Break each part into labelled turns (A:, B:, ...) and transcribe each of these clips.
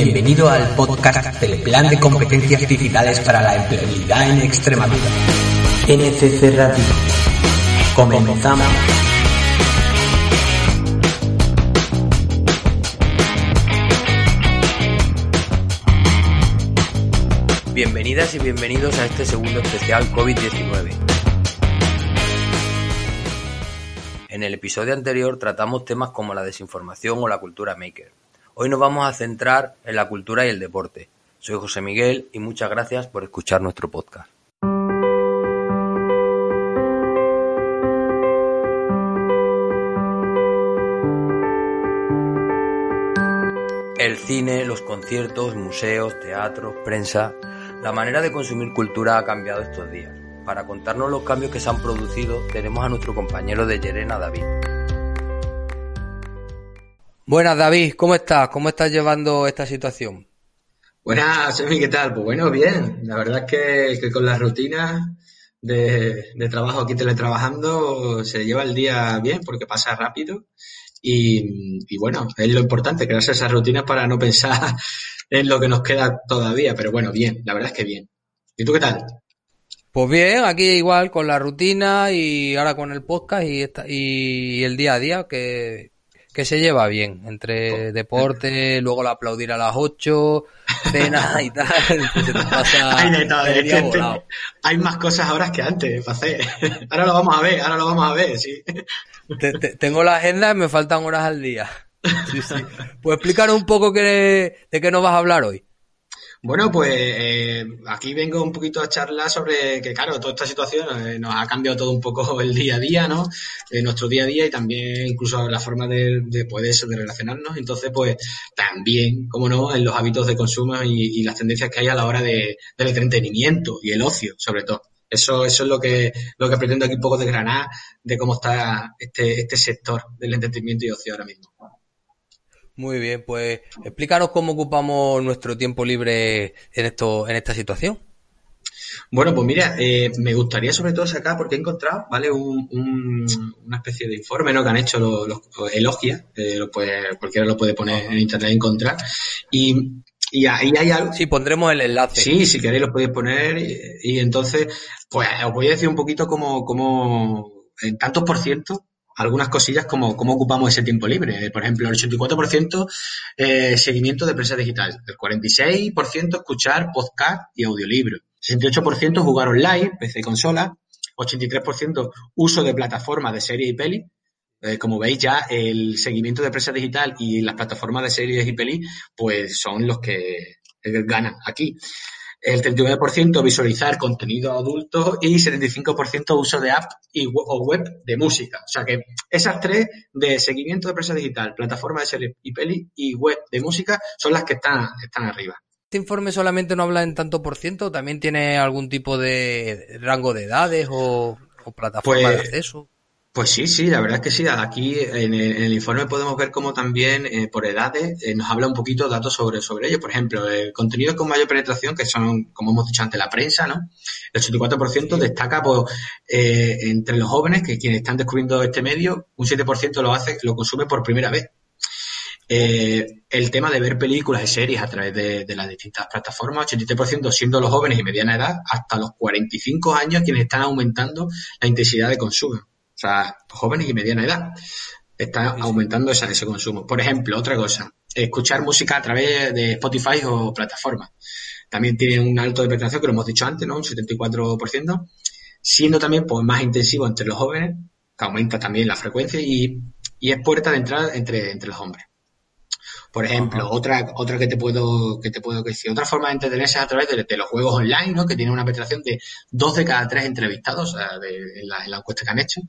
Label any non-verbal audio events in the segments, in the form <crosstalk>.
A: Bienvenido al podcast del Plan de Competencias Digitales para la Empleabilidad en Extremadura. NCC Radio. Comenzamos.
B: Bienvenidas y bienvenidos a este segundo especial COVID-19. En el episodio anterior tratamos temas como la desinformación o la cultura maker. Hoy nos vamos a centrar en la cultura y el deporte. Soy José Miguel y muchas gracias por escuchar nuestro podcast. El cine, los conciertos, museos, teatros, prensa, la manera de consumir cultura ha cambiado estos días. Para contarnos los cambios que se han producido, tenemos a nuestro compañero de Yerena, David. Buenas, David, ¿cómo estás? ¿Cómo estás llevando esta situación?
C: Buenas, Semi, ¿qué tal? Pues bueno, bien. La verdad es que, con las rutinas de, trabajo aquí teletrabajando se lleva el día bien porque pasa rápido. Y, bueno, es lo importante, crearse esas rutinas para no pensar <laughs> en lo que nos queda todavía. Pero bueno, bien, la verdad es que bien. ¿Y tú qué tal?
B: Pues bien, aquí igual con la rutina y ahora con el podcast y, y el día a día, que que se lleva bien entre deporte, <laughs> luego la aplaudir a las 8, cena y tal. <laughs>
C: hay de todo, hay más cosas ahora que antes para hacer. <laughs> Ahora lo vamos a ver, ahora lo vamos a ver, sí.
B: tengo la agenda y me faltan horas al día. Sí, sí. Pues explícanos un poco qué, de qué nos vas a hablar hoy.
C: Bueno, pues eh, aquí vengo un poquito a charlar sobre que, claro, toda esta situación eh, nos ha cambiado todo un poco el día a día, ¿no? Eh, nuestro día a día y también incluso la forma de, de poder de relacionarnos. Entonces, pues también, como no, en los hábitos de consumo y, las tendencias que hay a la hora de, del entretenimiento y el ocio, sobre todo. Eso, eso es lo que, lo que pretendo aquí un poco desgranar de cómo está este, este sector del entretenimiento y ocio ahora mismo.
B: Muy bien, pues explícanos cómo ocupamos nuestro tiempo libre en esto, en esta situación.
C: Bueno, pues mira, eh, me gustaría sobre todo sacar, porque he encontrado, ¿vale? una especie de informe, ¿no? Que han hecho los, los Elogia, eh, cualquiera lo puede poner en internet y encontrar. Y, y ahí hay algo.
B: Sí, pondremos el enlace.
C: Sí, si queréis lo podéis poner. Y, entonces, pues os voy a decir un poquito cómo, cómo en tantos por ciento algunas cosillas como cómo ocupamos ese tiempo libre. Por ejemplo, el 84% eh, seguimiento de prensa digital, el 46% escuchar podcast y audiolibros, 68% jugar online, PC y consola, 83% uso de plataformas de series y peli. Eh, como veis ya, el seguimiento de prensa digital y las plataformas de series y peli, pues son los que ganan aquí el 39% visualizar contenido adulto y 75% uso de app y o web de música. O sea que esas tres de seguimiento de prensa digital, plataforma de series y peli y web de música son las que están, están arriba.
B: ¿Este informe solamente no habla en tanto por ciento? ¿También tiene algún tipo de rango de edades o, plataforma de pues, acceso?
C: Pues sí, sí, la verdad es que sí. Aquí en el, informe podemos ver cómo también eh, por edades eh, nos habla un poquito datos sobre, sobre ello. Por ejemplo, el contenido con mayor penetración, que son, como hemos dicho antes, la prensa, ¿no? El 84% destaca pues, eh, entre los jóvenes, que quienes están descubriendo este medio, un 7% lo hace, lo consume por primera vez. el tema de ver películas y series a través de, de, las distintas plataformas, 83% siendo los jóvenes y mediana edad, hasta los 45 años quienes están aumentando la intensidad de consumo. O sea, jóvenes y mediana edad. Está aumentando ese consumo. Por ejemplo, otra cosa, escuchar música a través de Spotify o plataformas. También tiene un alto de penetración, que lo hemos dicho antes, ¿no? Un 74%, siendo también pues, más intensivo entre los jóvenes, que aumenta también la frecuencia y, es puerta de entrada entre, entre los hombres. Por ejemplo, otra, otra que te puedo, que te puedo decir, otra forma de entretenerse es a través de, los juegos online, ¿no? Que tiene una penetración de dos de cada tres entrevistados, o sea, de, en, la, en la encuesta que han hecho.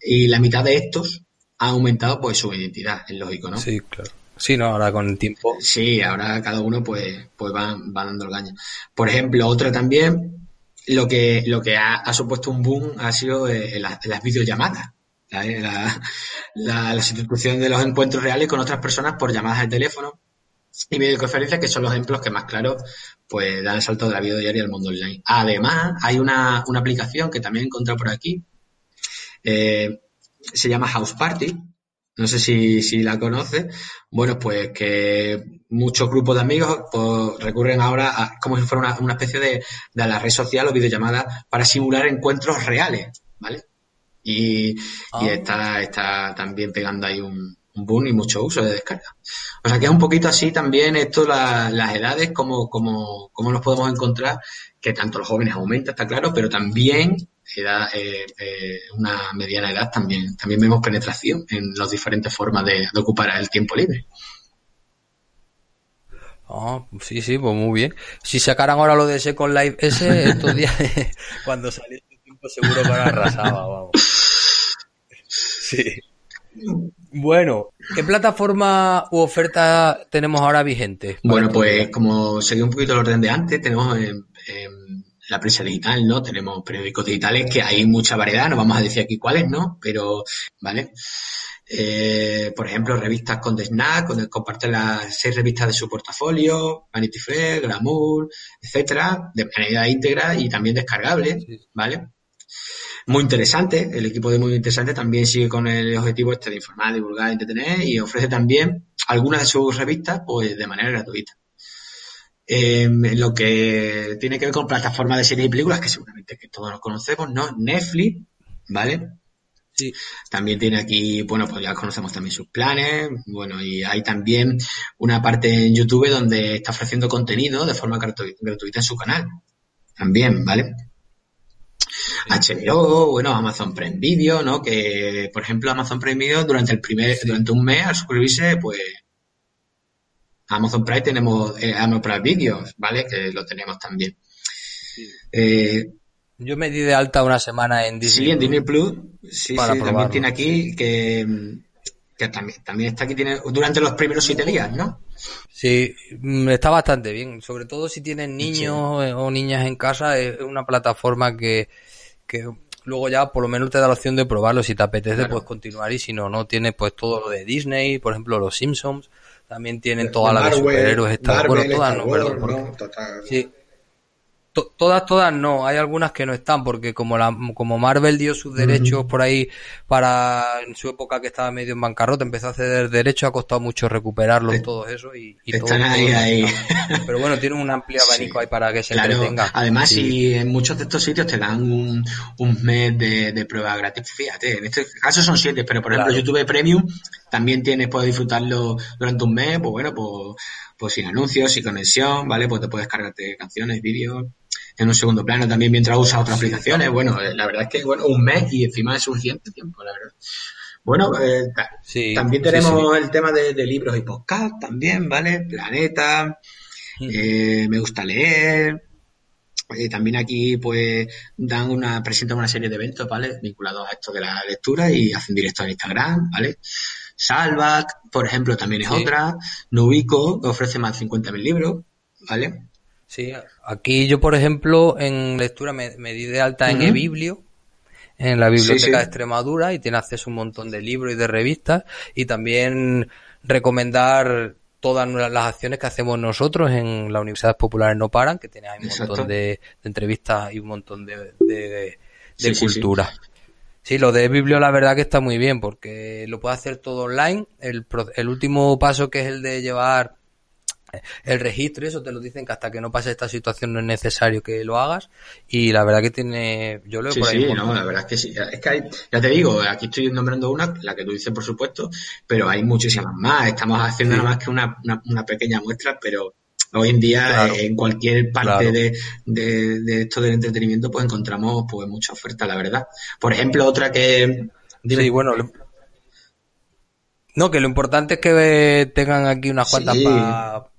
C: Y la mitad de estos ha aumentado pues su identidad, es lógico, ¿no?
B: Sí, claro. Sí, no, ahora con el tiempo.
C: Sí, ahora cada uno pues, pues va, va dando el gaño. Por ejemplo, otra también, lo que, lo que ha, supuesto un boom ha sido eh, las, videollamadas. La, la, sustitución de los encuentros reales con otras personas por llamadas de teléfono y videoconferencias, que son los ejemplos que más claros pues dan el salto de la vida diaria al mundo online. Además, hay una, una aplicación que también he encontrado por aquí, eh, se llama House Party, no sé si, si la conoces, bueno, pues que muchos grupos de amigos pues, recurren ahora a como si fuera una, especie de, de la red social o videollamada para simular encuentros reales, ¿vale? Y, y ah. está, está también pegando ahí un, un boom y mucho uso de descarga. O sea que es un poquito así también esto, las edades, como, como, como nos podemos encontrar, que tanto los jóvenes aumentan, está claro, pero también edad, eh, eh, una mediana edad también, también vemos penetración en las diferentes formas de, ocupar el tiempo libre.
B: Ah, sí, sí, pues muy bien. Si sacaran ahora lo de Second Life ese, estos días, <laughs> cuando salió tiempo seguro que ahora arrasaba, vamos. Sí. Bueno, ¿qué plataforma u oferta tenemos ahora vigente?
C: Bueno, pues como seguí un poquito el orden de antes, tenemos en, la prensa digital, ¿no? Tenemos periódicos digitales que hay mucha variedad, no vamos a decir aquí cuáles, ¿no? Pero, ¿vale? Eh, por ejemplo, revistas con The Snack, donde comparten las seis revistas de su portafolio, Vanity Fair, Glamour, etcétera, de manera íntegra y también descargable, ¿vale? Muy interesante, el equipo de Muy Interesante también sigue con el objetivo este de informar, divulgar, entretener y ofrece también algunas de sus revistas pues de manera gratuita. Em, lo que tiene que ver con plataformas de series y películas, que seguramente que todos los conocemos, ¿no? Netflix, ¿vale? Sí. También tiene aquí, bueno, pues ya conocemos también sus planes, bueno, y hay también una parte en YouTube donde está ofreciendo contenido de forma gratuita en su canal. También, ¿vale? HBO, bueno, Amazon Prime Video, ¿no? Que, por ejemplo, Amazon Prime Video durante el primer, durante un mes al suscribirse, pues Amazon Prime tenemos eh, Amazon Prime Videos, ¿vale? Que lo tenemos también.
B: Eh, Yo me di de alta una semana en
C: Disney. Sí, en Disney Plus. Sí, sí también tiene aquí que, que también, también está aquí tiene durante los primeros siete días, ¿no?
B: Sí, mm, está bastante bien. Sobre todo si tienen niños o niñas en casa, es una plataforma que, que luego ya por lo menos te da la opción de probarlo. Si te apetece, puedes continuar y si no, no tienes pues todo lo de Disney, por ejemplo, los Simpsons. También tienen todas las de superhéroes. Está, bueno, todas no, perdón. sí, todas, todas no. Hay algunas que no están porque como la, como Marvel dio sus derechos por ahí para en su época que estaba medio en bancarrota, empezó a ceder derechos, ha costado mucho recuperarlos todo eso y,
C: están ahí, ahí.
B: Pero bueno, tienen un amplio <laughs> abanico ahí para que se claro.
C: Además, si en muchos de estos sitios te dan un, un mes de, prueba gratis, fíjate, en este caso son siete, pero por ejemplo YouTube Premium también tienes, puedes disfrutarlo durante un mes, pues bueno, pues, pues sin anuncios, sin conexión, ¿vale? Pues te puedes cargarte canciones, vídeos, en un segundo plano también mientras usas otras aplicaciones. Bueno, eh, la verdad es que bueno, un mes y encima es suficiente tiempo, la verdad. Bueno, eh, también tenemos el tema de, libros y podcast también, ¿vale? Planeta, eh, me gusta leer. también aquí pues dan una, presentan una serie de eventos, ¿vale? Vinculados a esto de la lectura y hacen directo en Instagram, ¿vale? Salvac, por ejemplo, también es otra. Nubico, ofrece más de 50.000 libros, ¿vale?
B: Sí, aquí yo, por ejemplo, en lectura me, di de alta en eBiblio, en la Biblioteca de Extremadura, y tiene acceso a un montón de libros y de revistas, y también recomendar todas las acciones que hacemos nosotros en las universidades populares no paran, que tiene un montón de, entrevistas y un montón de, de, cultura. Sí, lo de Biblio la verdad que está muy bien porque lo puede hacer todo online. El, el último paso que es el de llevar el registro, eso te lo dicen que hasta que no pase esta situación no es necesario que lo hagas. Y la verdad que tiene, yo lo
C: sí, Sí, no, la verdad es que sí, es que hay, ya te digo, aquí estoy nombrando una, la que tú dices por supuesto, pero hay muchísimas más, estamos haciendo nada más que una, una, pequeña muestra, pero hoy en día en cualquier parte de, de, esto del entretenimiento pues encontramos pues mucha oferta, la verdad. Por ejemplo, otra que...
B: Sí, bueno, No, que lo importante es que tengan aquí unas cuantas para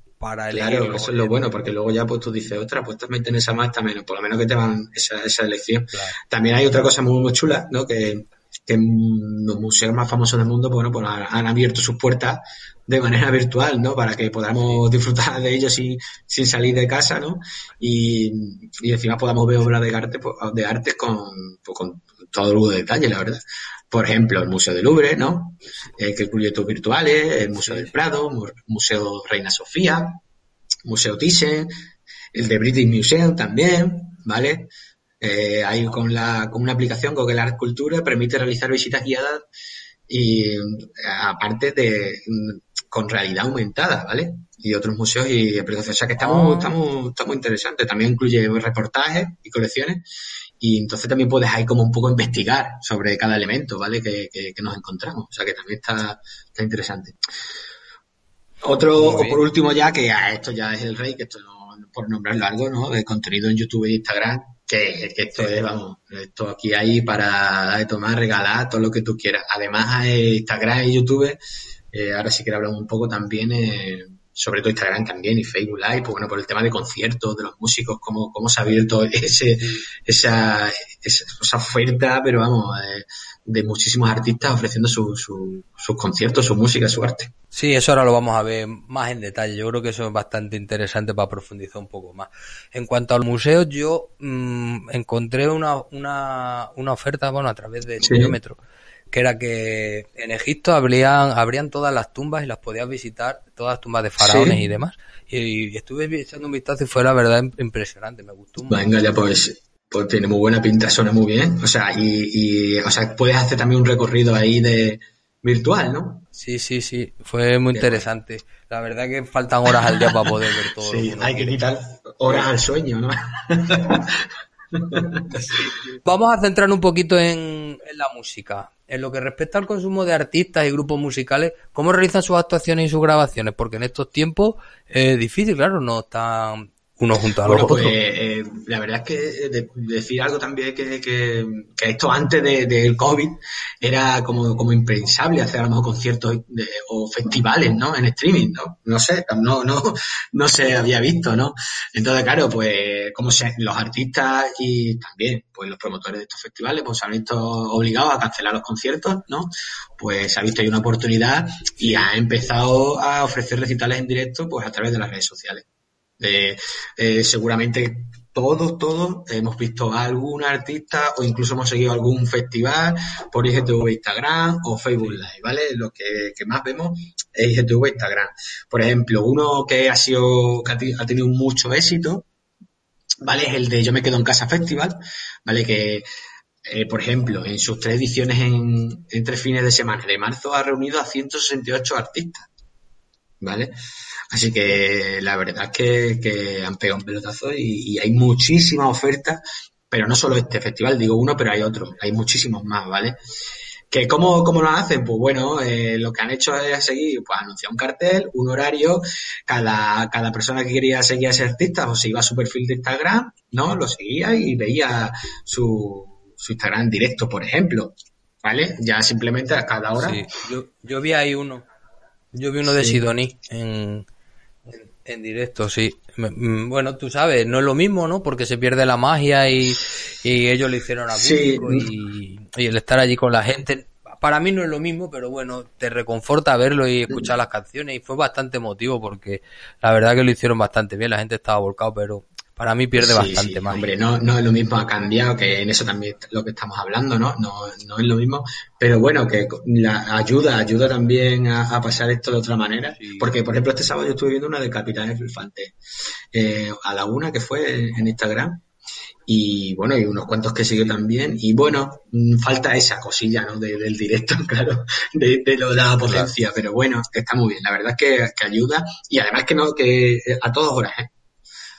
B: elegir.
C: Claro, eso es lo bueno, porque luego ya pues tú dices, otra, pues también tienes esa más, está menos, por lo menos que te van esa, esa elección. También hay otra cosa muy, muy chula, ¿no? Que, que los museos más famosos del mundo, bueno, pues han abierto sus puertas de manera virtual, ¿no? Para que podamos disfrutar de ellos sin, sin salir de casa, ¿no? Y, y encima podamos ver obras de arte, pues, de arte con, pues, con todo lujo de detalle, la verdad. Por ejemplo, el Museo del Louvre, ¿no? Eh, que incluye tus virtuales, el Museo del Prado, Museo Reina Sofía, Museo Thyssen, el de British Museum también, ¿vale? Eh, hay con, la, con una aplicación Google Art Cultura permite realizar visitas guiadas y aparte de con realidad aumentada, ¿vale? Y otros museos y aplicaciones. O sea que estamos, ah. estamos, estamos interesantes. También incluye reportajes y colecciones y entonces también puedes ahí como un poco investigar sobre cada elemento, ¿vale? Que, que, nos encontramos. O sea que también está, está interesante. Otro, o por último ya, que esto ya es el rey, que esto no, por nombrarlo algo, ¿no? De contenido en YouTube e Instagram, que, que esto es, vamos, esto aquí hay para de tomar, regalar, todo lo que tú quieras. Además, Instagram y YouTube, eh, ahora sí que hablamos un poco también, eh, sobre todo Instagram también y Facebook Live, pues bueno, por el tema de conciertos, de los músicos, cómo, cómo se ha abierto ese, esa, esa, oferta, pero vamos, eh, de muchísimos artistas ofreciendo su, su, sus conciertos, su música, su arte.
B: Sí, eso ahora lo vamos a ver más en detalle. Yo creo que eso es bastante interesante para profundizar un poco más. En cuanto al museo, yo mmm, encontré una, una, una oferta, bueno, a través de sí que era que en Egipto habrían, habrían todas las tumbas y las podías visitar, todas las tumbas de faraones y demás. Y, estuve echando un vistazo y fue la verdad impresionante, me gustó
C: mucho. Venga, ya pues, pues tiene muy buena pinta, suena muy bien. O sea, y, y o sea, puedes hacer también un recorrido ahí de virtual, ¿no?
B: Sí, sí, sí, fue muy interesante. La verdad que faltan horas al día para poder ver todo. <laughs>
C: Sí, hay que quitar horas al sueño, ¿no? <laughs> <laughs>
B: Vamos a centrar un poquito en, en la música en lo que respecta al consumo de artistas y grupos musicales, ¿cómo realizan sus actuaciones y sus grabaciones? Porque en estos tiempos es difícil, claro, no están uno junto a bueno, pues,
C: eh, la verdad es que decir algo también que, que, que esto antes del de, COVID era como, como impensable hacer a lo mejor conciertos o festivales, ¿no? En streaming, ¿no? No sé, no, no, no se había visto, ¿no? Entonces, claro, pues como se, los artistas y también pues los promotores de estos festivales pues se han visto obligados a cancelar los conciertos, ¿no? Pues se ha visto ahí una oportunidad y ha empezado a ofrecer recitales en directo pues a través de las redes sociales. Eh, eh, seguramente todos, todos hemos visto a algún artista o incluso hemos seguido algún festival por IGTV Instagram o Facebook Live, ¿vale? Lo que, más vemos es IGTV Instagram. Por ejemplo, uno que ha sido, que ha tenido mucho éxito, ¿vale? Es el de Yo me quedo en casa festival, ¿vale? Que, eh, por ejemplo, en sus tres ediciones en, en fines de semana de marzo ha reunido a 168 artistas, ¿vale? Así que la verdad es que, que han pegado un pelotazo y, y hay muchísimas ofertas, pero no solo este festival, digo uno, pero hay otros, hay muchísimos más, ¿vale? ¿Que cómo, cómo lo hacen? Pues bueno, eh, lo que han hecho es seguir, pues anunciar un cartel, un horario, cada, cada persona que quería seguir a ese artista, pues se iba a su perfil de Instagram, ¿no? Lo seguía y veía su, su Instagram directo, por ejemplo, ¿vale? Ya simplemente a cada hora. Sí,
B: yo, yo vi ahí uno, yo vi uno de Sidoní en, en directo, sí. Mm, bueno, tú sabes, no es lo mismo, ¿no? Porque se pierde la magia y, y ellos lo hicieron a público y, y, el estar allí con la gente. Para mí no es lo mismo, pero bueno, te reconforta verlo y escuchar las canciones y fue bastante emotivo porque la verdad que lo hicieron bastante bien, la gente estaba volcado, pero para mí pierde bastante más.
C: Hombre, no, no es lo mismo, ha cambiado, que en eso también lo que estamos hablando, ¿no? No, no es lo mismo, pero bueno, que la ayuda, ayuda también a, pasar esto de otra manera, porque por ejemplo este sábado yo estuve viendo una de Capitanes Infante, eh, a la una que fue en Instagram, y bueno, y unos cuantos que siguió también, y bueno, mm, falta esa cosilla, ¿no? del directo, <laughs> claro, de, lo de la potencia, pero bueno, está muy bien, la verdad es que, que ayuda, y además que no, que a todas horas, ¿eh?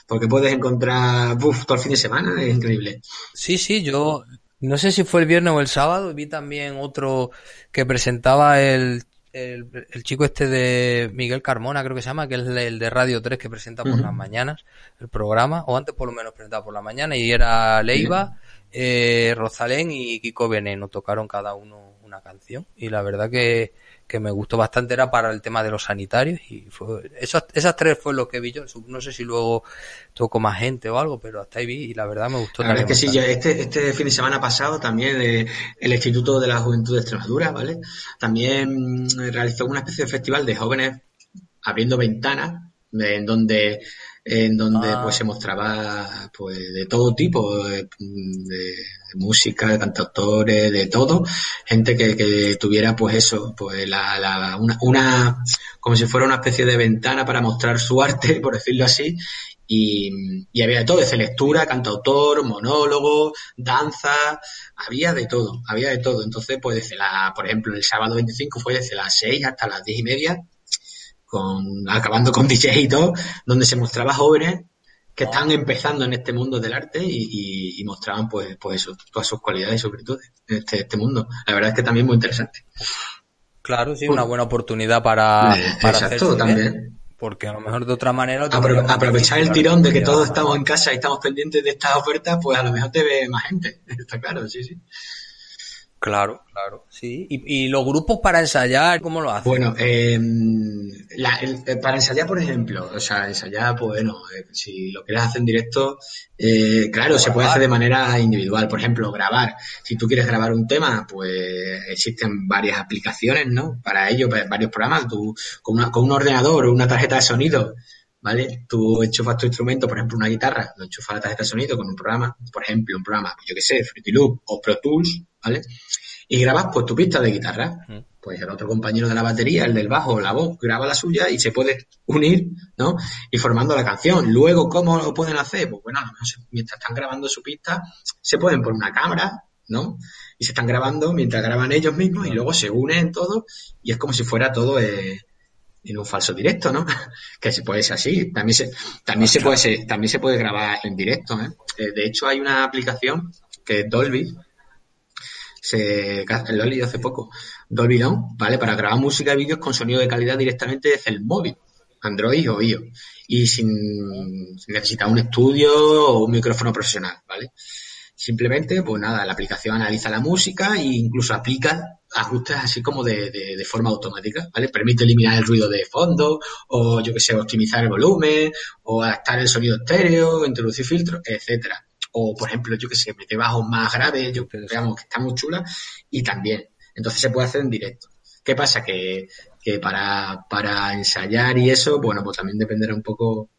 C: Porque puedes encontrar todo el fin de semana, es increíble.
B: Sí, sí, yo no sé si fue el viernes o el sábado, vi también otro que presentaba el, el, chico este de Miguel Carmona, creo que se llama, que es el de Radio 3 que presenta por las mañanas el programa, o antes por lo menos presentaba por la mañana, y era Leiva, eh, Rosalén y Kiko Veneno, tocaron cada uno una canción y la verdad que, que me gustó bastante era para el tema de los sanitarios y fue, esas, esas tres fue lo que vi yo. No sé si luego tocó más gente o algo, pero hasta ahí vi y la verdad me gustó.
C: La verdad es que sí, este, este fin de semana pasado también eh, el Instituto de la Juventud de Extremadura, ¿vale? También realizó una especie de festival de jóvenes abriendo ventanas en donde en donde ah. pues se mostraba pues de todo tipo de, música de cantautores de todo. Gente que, que tuviera pues eso pues la, la una, una, como si fuera una especie de ventana para mostrar su arte <laughs> por decirlo así. Y, y había de todo desde lectura cantautor monólogo danza había de todo había de todo. Entonces pues desde la por ejemplo el sábado 25 fue desde las 6 hasta las 10 y media con, acabando con <laughs> DJ y todo, donde se mostraba jóvenes que están empezando en este mundo del arte y, mostraban pues, pues eso, todas sus cualidades y virtudes en este, este mundo. La verdad es que también muy interesante.
B: Claro, sí, una buena oportunidad para,
C: eh, para exacto, también.
B: Porque a lo mejor de otra manera...
C: aprovechar el tirón de que todos estamos en casa y estamos pendientes de estas ofertas, pues a lo mejor te ve más gente. <laughs> Está claro, sí, sí.
B: Claro, claro, sí. ¿Y, los grupos para ensayar, cómo lo hacen?
C: Bueno, em, eh, para ensayar, por ejemplo, o sea, ensayar, pues bueno, eh, si lo quieres hacer en directo, eh, claro, se puede hacer de manera individual. Por ejemplo, grabar. Si tú quieres grabar un tema, pues existen varias aplicaciones, ¿no? Para ello, pues, varios programas. Tú, con, una, con un ordenador o una tarjeta de sonido, ¿vale? Tú enchufas tu instrumento, por ejemplo, una guitarra, lo enchufas la tarjeta de sonido con un programa, por ejemplo, un programa, yo que sé, Fruity Loop o Pro Tools, ¿vale? Y grabas pues tu pista de guitarra. Pues el otro compañero de la batería, el del bajo, la voz, graba la suya y se puede unir, ¿no? Y formando la canción. Luego, ¿cómo lo pueden hacer? Pues bueno, mientras están grabando su pista, se pueden poner una cámara, ¿no? Y se están grabando mientras graban ellos mismos y luego se unen todo y es como si fuera todo eh, en un falso directo, ¿no? <laughs> que se puede ser así. También se, también se puede también se puede grabar en directo, ¿eh? ¿eh? De hecho, hay una aplicación que es Dolby, se lo he hace poco, Dolby Down, ¿vale? Para grabar música y vídeos con sonido de calidad directamente desde el móvil, Android o iOS, y sin, necesitar un estudio o un micrófono profesional, ¿vale? Simplemente, pues nada, la aplicación analiza la música e incluso aplica ajustes así como de, de, forma automática, ¿vale? Permite eliminar el ruido de fondo, o yo que sé, optimizar el volumen, o adaptar el sonido estéreo, introducir filtros, etcétera o por ejemplo, yo que sé, mete bajos más graves, yo digamos que está muy chula y también. Entonces se puede hacer en directo. ¿Qué pasa? Que, que para, para ensayar y eso, bueno, pues también dependerá un poco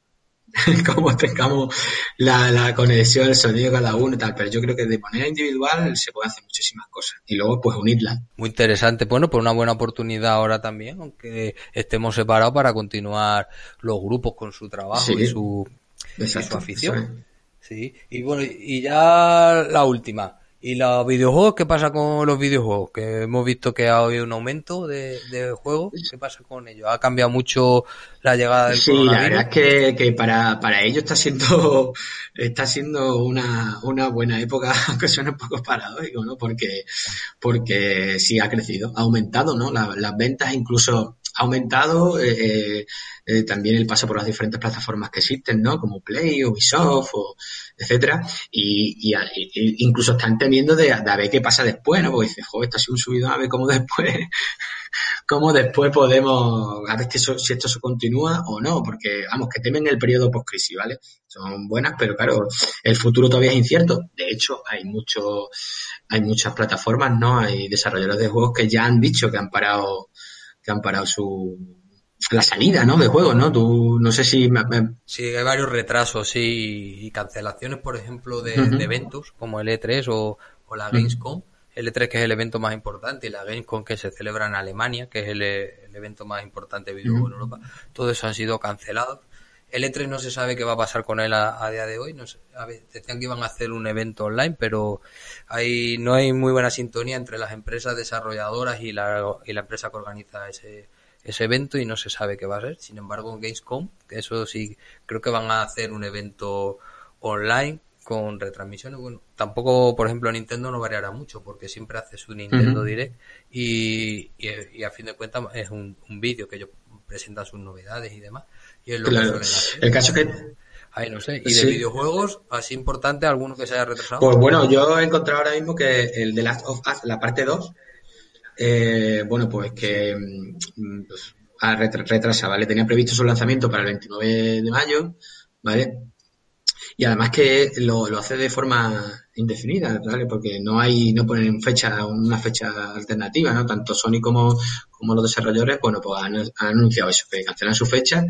C: <laughs> cómo tengamos la, la conexión, el sonido cada uno y tal, pero yo creo que de manera individual se puede hacer muchísimas cosas y luego pues unirlas.
B: Muy interesante, bueno, pues una buena oportunidad ahora también, aunque estemos separados para continuar los grupos con su trabajo y su, y su afición. Sí, y bueno, y ya la última. ¿Y los videojuegos? ¿Qué pasa con los videojuegos? Que hemos visto que ha habido un aumento de, juegos. ¿Qué pasa con ellos? ¿Ha cambiado mucho la llegada del
C: Sí, la verdad es que, que para, para ellos está siendo, <laughs> está siendo una, una buena época, <laughs> aunque suena un poco paradójico, ¿no? Porque, porque sí ha crecido, ha aumentado, ¿no? las ventas incluso ha aumentado eh, eh, eh, también el paso por las diferentes plataformas que existen, ¿no? Como Play, Ubisoft, o, etcétera, y, incluso están temiendo de, a ver qué pasa después, ¿no? Porque dice, joder, esto ha sido un subido a ver cómo después, <laughs> cómo después podemos, a ver que si esto se continúa o no, porque, vamos, que temen el periodo post-crisis, ¿vale? Son buenas, pero claro, el futuro todavía es incierto. De hecho, hay mucho, hay muchas plataformas, ¿no? Hay desarrolladores de juegos que ya han dicho que han parado que han parado su la salida, ¿no? De juegos, ¿no? Tú, no sé si...
B: Sí, hay varios retrasos, sí, y cancelaciones, por ejemplo, de, eventos como el E3 o, la Gamescom. El E3 que es el evento más importante y la Gamescom que se celebra en Alemania, que es el, evento más importante de videojuegos en Europa. Todo eso han sido cancelados. El E3 no se sabe qué va a pasar con él a, día de hoy. No sé, a ver, decían que iban a hacer un evento online, pero hay, no hay muy buena sintonía entre las empresas desarrolladoras y la, y la empresa que organiza ese, ese evento y no se sabe qué va a ser. Sin embargo, en Gamescom, que eso sí, creo que van a hacer un evento online con retransmisiones. Bueno, tampoco, por ejemplo, Nintendo no variará mucho porque siempre hace su Nintendo Direct y, y, a fin de cuentas es un, un vídeo que ellos presentan sus novedades y demás. Y es lo que suelen hacer.
C: El caso que
B: Ay, no sé. ¿Y de videojuegos, así importante, alguno que se haya retrasado?
C: Pues bueno, yo he encontrado ahora mismo que el de Last of Us, la parte 2, eh, bueno, pues que mm, pues, ha retrasado, ¿vale? Tenía previsto su lanzamiento para el 29 de mayo, ¿vale? Y además que lo, lo hace de forma indefinida, ¿vale? Porque no hay, no ponen fecha, una fecha alternativa, ¿no? Tanto Sony como, como los desarrolladores, bueno, pues han, anunciado eso, que cancelan su fecha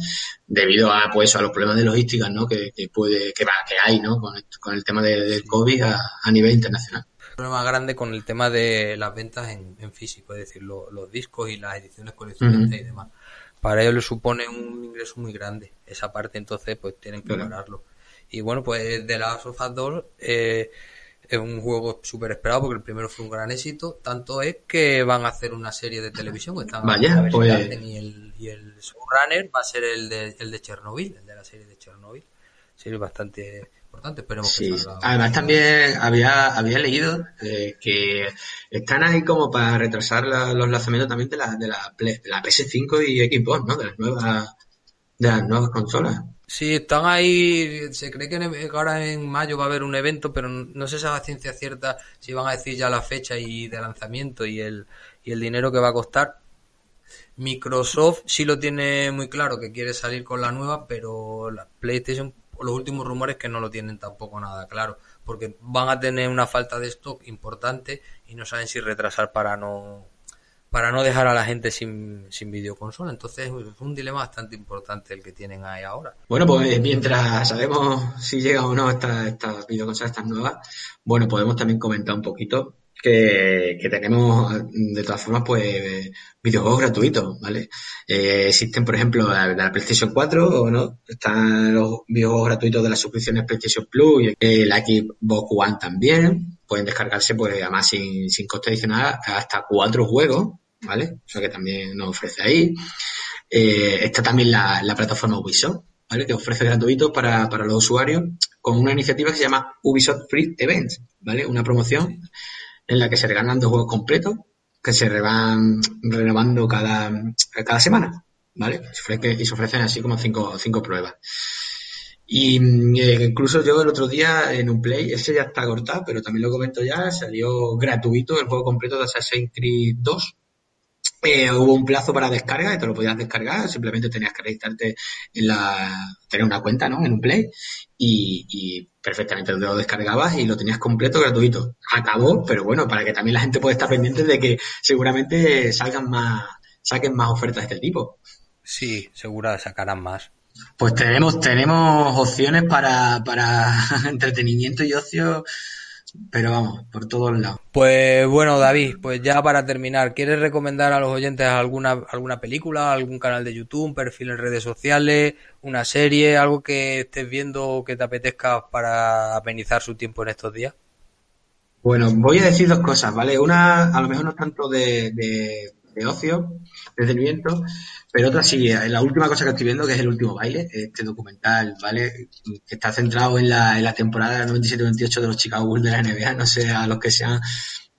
C: debido a, pues, a los problemas de logística, ¿no? Que, puede, que va, que hay, ¿no? Con el, con el tema del COVID a, nivel internacional.
B: Un problema grande con el tema de las ventas en, físico, es decir, los discos y las ediciones coleccionistas y demás. Para ellos les supone un ingreso muy grande. Esa parte, entonces, pues tienen que pararlo. Y bueno, pues de la of 2 eh, es un juego súper esperado porque el primero fue un gran éxito. Tanto es que van a hacer una serie de televisión. Están
C: Vaya, pues...
B: y, el, y el showrunner va a ser el de, el de Chernobyl, el de la serie de Chernobyl. Serie bastante importante, esperemos
C: sí. Además también había, había leído eh, que están ahí como para retrasar los lanzamientos también de la, de la, de la PS5 y Xbox, ¿no? De las nuevas, de las nuevas consolas.
B: Sí, están ahí. Se cree que ahora en mayo va a haber un evento, pero no sé si a ciencia cierta si van a decir ya la fecha y de lanzamiento y el, y el dinero que va a costar. Microsoft sí lo tiene muy claro que quiere salir con la nueva, pero la PlayStation, los últimos rumores que no lo tienen tampoco nada claro, porque van a tener una falta de stock importante y no saben si retrasar para no para no dejar a la gente sin, sin videoconsola. Entonces es un dilema bastante importante el que tienen ahí ahora.
C: Bueno, pues mientras sabemos si llega o no estas esta videoconsolas estas nuevas, bueno, podemos también comentar un poquito que, tenemos de todas formas pues videojuegos gratuitos, ¿vale? Eh, existen, por ejemplo, la PlayStation 4 o no, están los videojuegos gratuitos de las suscripciones PlayStation Plus y el Xbox One también. Pueden descargarse, pues, además sin, sin coste adicional, hasta cuatro juegos ¿vale? O sea que también nos ofrece ahí. Eh, está también la, plataforma Ubisoft, ¿vale? Que ofrece gratuito para, para los usuarios con una iniciativa que se llama Ubisoft Free Events, ¿vale? Una promoción en la que se regalan dos juegos completos que se van renovando cada, cada semana, ¿vale? Y se ofrecen así como cinco, cinco pruebas. Y eh, incluso yo el otro día en un play, ese ya está cortado, pero también lo comento ya, salió gratuito el juego completo de Assassin's Creed 2, eh, hubo un plazo para descarga y te lo podías descargar, simplemente tenías que registrarte en la, tener una cuenta, ¿no? En un Play y, perfectamente lo descargabas y lo tenías completo gratuito. Acabó, pero bueno, para que también la gente pueda estar pendiente de que seguramente salgan más, saquen más ofertas de este tipo.
B: Sí, segura sacarán más.
C: Pues tenemos, tenemos opciones para, para <laughs> entretenimiento y ocio pero vamos, por todos lados.
B: Pues bueno, David, pues ya para terminar, ¿quieres recomendar a los oyentes alguna, alguna película, algún canal de YouTube, un perfil en redes sociales, una serie, algo que estés viendo o que te apetezca para amenizar su tiempo en estos días?
C: Bueno, voy a decir dos cosas, ¿vale? Una, a lo mejor no es tanto de, de, de ocio, entretenimiento, pero otra sí, eh, la última cosa que estoy viendo, que es el último baile, este documental, ¿vale? Que está centrado en la, en la temporada 97-98 de los Chicago Bulls de la NBA, no sé a los que sean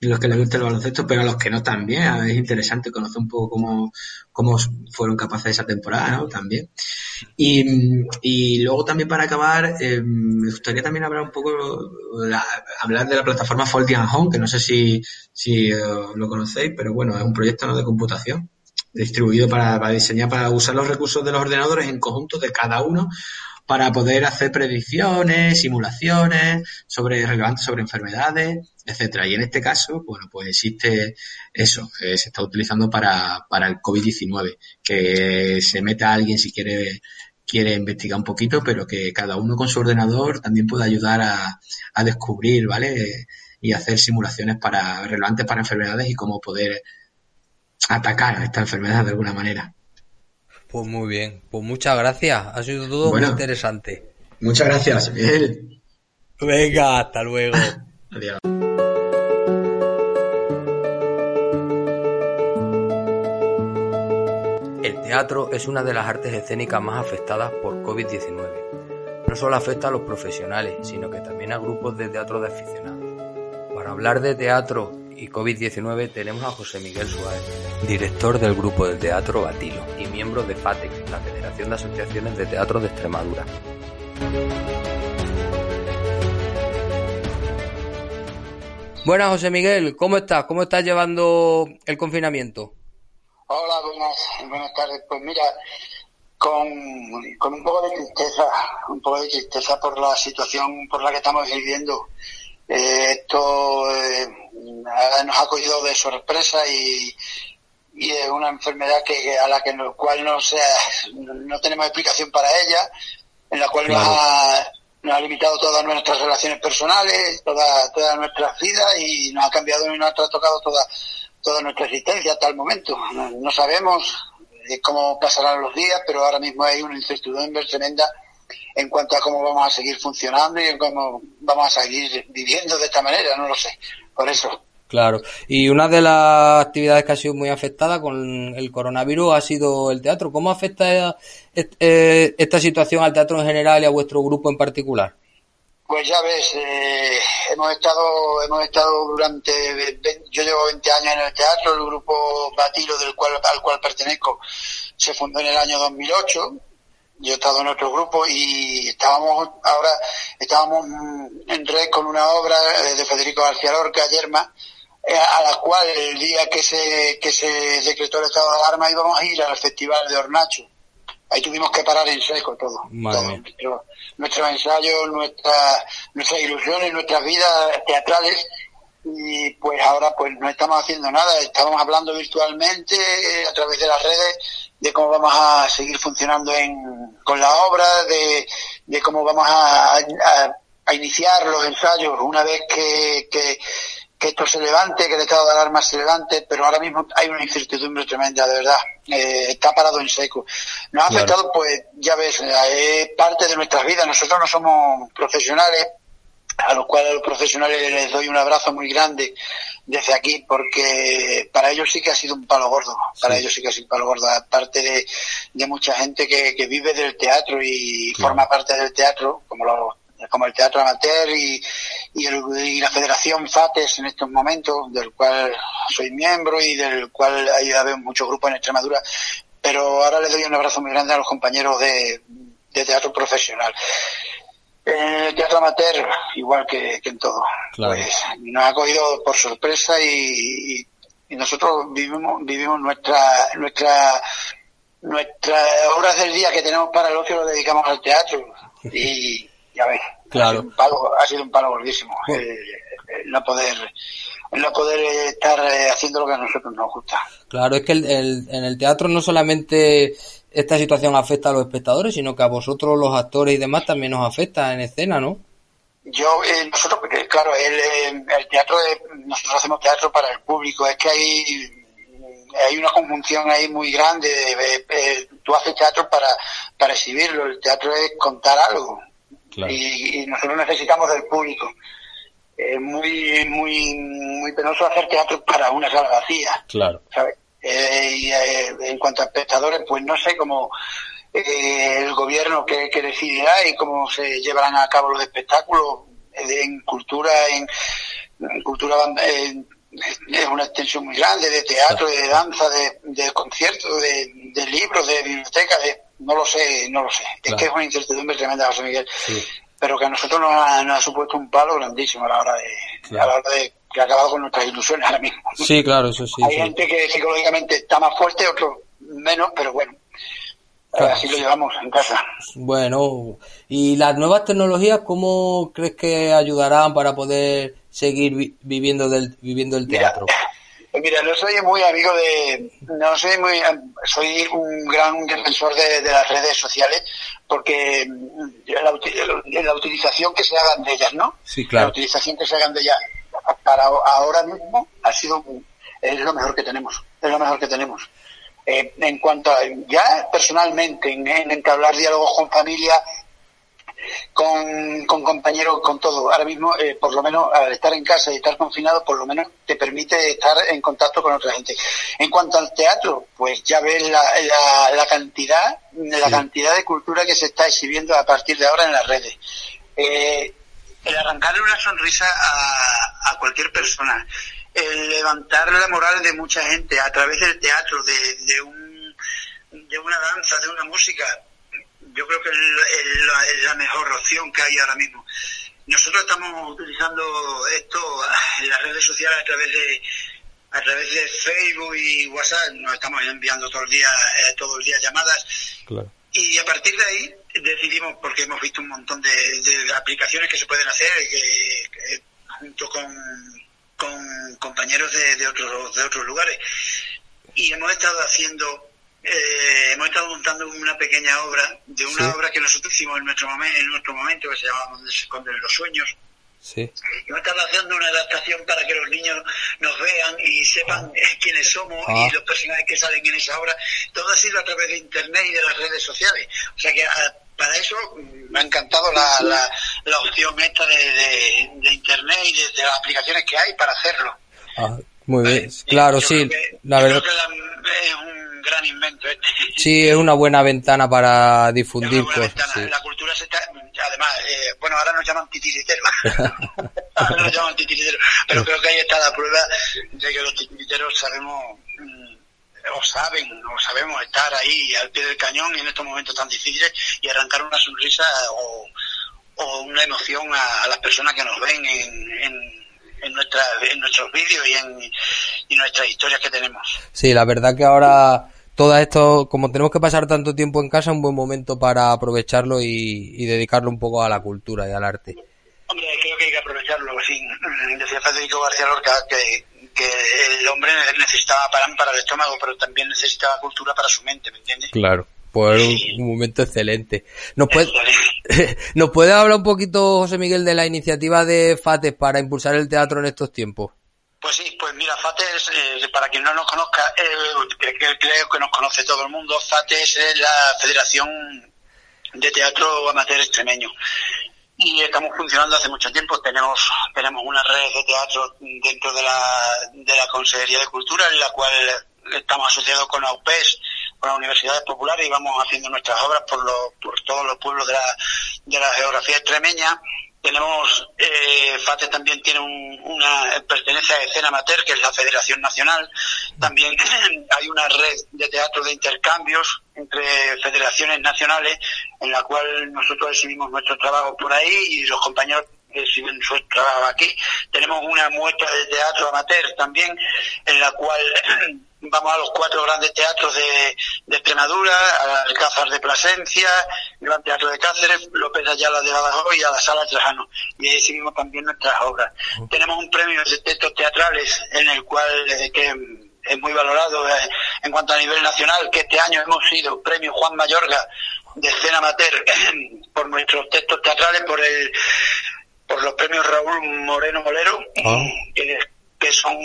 C: los que les guste el baloncesto, pero a los que no también. Es interesante conocer un poco cómo, cómo fueron capaces esa temporada, ¿no? También. Y, y luego también para acabar, eh, me gustaría también hablar un poco, hablar de la plataforma Folding Home, que no sé si, si eh, lo conocéis, pero bueno, es un proyecto ¿no? de computación distribuido para, para diseñar, para usar los recursos de los ordenadores en conjunto de cada uno para poder hacer predicciones, simulaciones sobre relevantes sobre enfermedades, etcétera. Y en este caso, bueno, pues existe eso, eh, se está utilizando para, para el COVID-19, que se meta alguien si quiere quiere investigar un poquito, pero que cada uno con su ordenador también puede ayudar a, a descubrir, ¿vale? Y hacer simulaciones para relevantes para enfermedades y cómo poder atacar a esta enfermedad de alguna manera.
B: Pues muy bien, pues muchas gracias, ha sido todo muy interesante.
C: Muchas gracias, Miguel.
B: Venga, hasta luego. <laughs>
C: Adiós.
B: El teatro es una de las artes escénicas más afectadas por COVID-19. No solo afecta a los profesionales, sino que también a grupos de teatro de aficionados. Para hablar de teatro y COVID-19 tenemos a José Miguel Suárez, director del grupo de teatro Batilo y miembro de FATEX, la Federación de Asociaciones de Teatro de Extremadura. Buenas, José Miguel, ¿cómo estás? ¿Cómo estás llevando el confinamiento?
D: Hola, buenas, buenas tardes. Pues mira, con, un poco de tristeza, un poco de tristeza por la situación por la que estamos viviendo. Eh, esto eh, nos ha cogido de sorpresa y, y es una enfermedad que a la que no, cual no sea, no tenemos explicación para ella, en la cual nos, ha, nos ha limitado todas nuestras relaciones personales, toda, toda nuestra vidas y nos ha cambiado y nos ha tocado toda, toda nuestra existencia hasta el momento. No, sabemos eh, cómo pasarán los días, pero ahora mismo hay una incertidumbre tremenda en cuanto a cómo vamos a seguir funcionando y cómo vamos a seguir viviendo de esta manera, no lo sé. Por eso.
B: Claro. Y una de las actividades que ha sido muy afectada con el coronavirus ha sido el teatro. ¿Cómo afecta eh, esta situación al teatro en general y a vuestro grupo en particular?
D: Pues ya ves, eh, hemos estado hemos estado durante, yo llevo 20 años en el teatro, el grupo Batilo del cual al cual pertenezco se fundó en el año 2008 yo he estado en otro grupo y estábamos ahora estábamos en red con una obra de Federico García Lorca, Yerma, eh, a la cual el día que se, que se decretó el estado de alarma íbamos a ir al Festival de Hornacho. Ahí tuvimos que parar en seco todo. todo. Nuestros ensayos, nuestra, nuestras ilusiones, nuestras vidas teatrales y pues ahora pues no estamos haciendo nada, estamos hablando virtualmente eh, a través de las redes de cómo vamos a seguir funcionando en, con la obra, de, de cómo vamos a, a, iniciar los ensayos una vez que, que, que esto se levante, que el estado de alarma se levante, pero ahora mismo hay una incertidumbre tremenda, de verdad. Eh, está parado en seco. Nos ha afectado, pues, ya ves, eh, es parte de nuestras vidas. Nosotros no somos profesionales, a los cuales a los profesionales les doy un abrazo muy grande desde aquí, porque para ellos sí que ha sido un palo gordo. Para ellos sí que ha sido un palo gordo. Aparte de, de mucha gente que, que vive del teatro y forma parte del teatro, como los como el Teatro Amateur y, y, la Federación FATES en estos momentos, del cual soy miembro y del cual hay muchos grupos en Extremadura. Pero ahora le doy un abrazo muy grande a los compañeros de, teatro profesional. En el teatro amateur, igual que, en todo, pues nos ha cogido por sorpresa y, y, nosotros vivimos vivimos nuestra nuestra nuestras horas del día que tenemos para el ocio lo dedicamos al teatro <laughs> y ya ves. Claro. Ha sido un palo, gordísimo. Eh, no poder no poder estar eh, haciendo lo que a nosotros nos gusta.
B: Claro, es que en el teatro no solamente esta situación afecta a los espectadores, sino que a vosotros, los actores y demás, también nos afecta en escena, ¿no?
D: Yo, eh, nosotros, porque claro, el, el teatro, nosotros hacemos teatro para el público, es que hay hay una conjunción ahí muy grande. tú haces teatro para, para exhibirlo, el teatro es contar algo. Y, nosotros necesitamos del público. Es muy, muy, muy penoso hacer teatro para una sala vacía.
B: Claro.
D: Eh, y eh, en cuanto a espectadores, pues no sé cómo eh, el gobierno que, decidirá y cómo se llevarán a cabo los espectáculos en cultura, en, cultura es una extensión muy grande de teatro, de danza, de, de conciertos, de, de libros, de bibliotecas, de no lo sé, no lo sé. Es que es una incertidumbre tremenda, José Miguel. Pero que a nosotros nos ha, supuesto un palo grandísimo a la hora de, a la hora de que ha acabado con nuestras ilusiones ahora mismo.
B: Sí, claro, eso sí.
D: Hay gente que psicológicamente está más fuerte, otro menos, pero bueno. Así lo llevamos en casa.
B: Bueno, ¿y las nuevas tecnologías cómo crees que ayudarán para poder seguir viviendo del viviendo el teatro?
D: Mira, no soy muy amigo de, no soy muy, soy un gran defensor de, las redes sociales porque la, la, utilización que se hagan de ellas, ¿no?
B: Sí, claro.
D: La utilización que se hagan de ellas para ahora mismo ha sido, es lo mejor que tenemos, es lo mejor que tenemos. Eh, en cuanto a, ya personalmente, en, en entablar diálogos con familia, con, con compañeros, con todo. Ahora mismo, eh, por lo menos, al estar en casa y estar confinado, por lo menos te permite estar en contacto con otra gente. En cuanto al teatro, pues ya ves la, la, cantidad, la cantidad de cultura que se está exhibiendo a partir de ahora en las redes. Eh, el arrancarle una sonrisa a, a cualquier persona, el levantar la moral de mucha gente a través del teatro, de, de, un, de una danza, de una música, yo creo que es la, mejor opción que hay ahora mismo. nosotros estamos utilizando esto en las redes sociales a través de a través de Facebook y WhatsApp. Nos estamos enviando todo el día eh, todo el día llamadas. Y a partir de ahí decidimos porque hemos visto un montón de, aplicaciones que se pueden hacer que, junto con, con compañeros de, de otros de otros lugares. Y hemos estado haciendo eh, hemos estado montando una pequeña obra de una obra que nosotros hicimos en nuestro momento en nuestro momento que se llama donde se esconden los sueños
B: Sí.
D: Hemos estado haciendo una adaptación para que los niños nos vean y sepan ah. quiénes somos y
B: ah.
D: los personajes que salen en esa obra. Todo ha sido a través de Internet y de las redes sociales. O sea que ah, para eso me ha encantado la, la, la opción esta de, de, Internet y de, las aplicaciones que hay para hacerlo.
B: muy bien, claro, sí. la verdad.
D: es un gran invento este. <laughs>
B: Sí, es una buena ventana para difundir
D: cosas. La cultura se está, además, eh, bueno, ahora nos llaman titiriteros. <laughs> ahora nos llaman titiriteros. Pero creo que ahí está la prueba de que los titiriteros sabemos, mm, o saben, o sabemos estar ahí al pie del cañón y en estos momentos tan difíciles y arrancar una sonrisa o, o una emoción a, las personas que nos ven en, en en, nuestra, en nuestros vídeos y en y nuestras historias que tenemos.
B: Sí, la verdad que ahora todo esto, como tenemos que pasar tanto tiempo en casa, es un buen momento para aprovecharlo y, dedicarlo un poco a la cultura y al arte.
D: Hombre, creo que hay que aprovecharlo. Sí. Decía Federico García Lorca que, el hombre necesitaba pan para el estómago, pero también necesitaba cultura para su mente, ¿me entiendes?
B: Claro. Pues un, momento excelente. ¿Nos puede, <laughs> ¿Nos puede hablar un poquito, José Miguel, de la iniciativa de FATES para impulsar el teatro en estos tiempos?
D: Pues sí, pues mira, FATES, eh, para quien no nos conozca, creo que nos conoce todo el mundo, FATES es la Federación de Teatro Amateur Extremeño. Y estamos funcionando hace mucho tiempo. Tenemos tenemos una red de teatro dentro de la, de la Consejería de Cultura, en la cual estamos asociados con AUPES, con las universidades populares, y vamos haciendo nuestras obras por, los, por todos los pueblos de la, de la geografía extremeña tenemos, eh, FATE también tiene una, pertenece a Escena Amateur, que es la Federación Nacional. También <clears throat> hay una red de teatro de intercambios entre federaciones nacionales, en la cual nosotros exhibimos nuestro trabajo por ahí y los compañeros exhiben su trabajo aquí. Tenemos una muestra de teatro amateur también, en la cual <clears throat> vamos a los cuatro grandes teatros de, de Extremadura, al Alcázar de Plasencia, el Gran Teatro de Cáceres, López Ayala de Badajoz y a la Sala Trajano. Y ahí seguimos también nuestras obras. Tenemos un premio de textos teatrales en el cual eh, que es muy valorado eh, en cuanto a nivel nacional, que este año hemos sido premio Juan Mayorga de escena amateur <clears throat> por nuestros textos teatrales, por el por los premios Raúl Moreno Molero, ah. que que son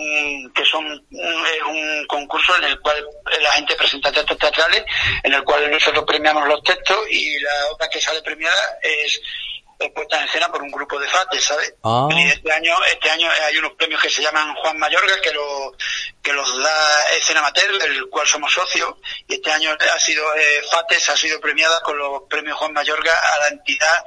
D: que son es un concurso en el cual la gente presenta textos teatrales en el cual nosotros premiamos los textos y la obra que sale premiada es, puesta en escena por un grupo de FATES, ¿sabes?
B: Ah.
D: Y este año este año hay unos premios que se llaman Juan Mayorga que lo que los da Escena Amateur, del cual somos socios y este año ha sido eh, FATES ha sido premiada con los premios Juan Mayorga a la entidad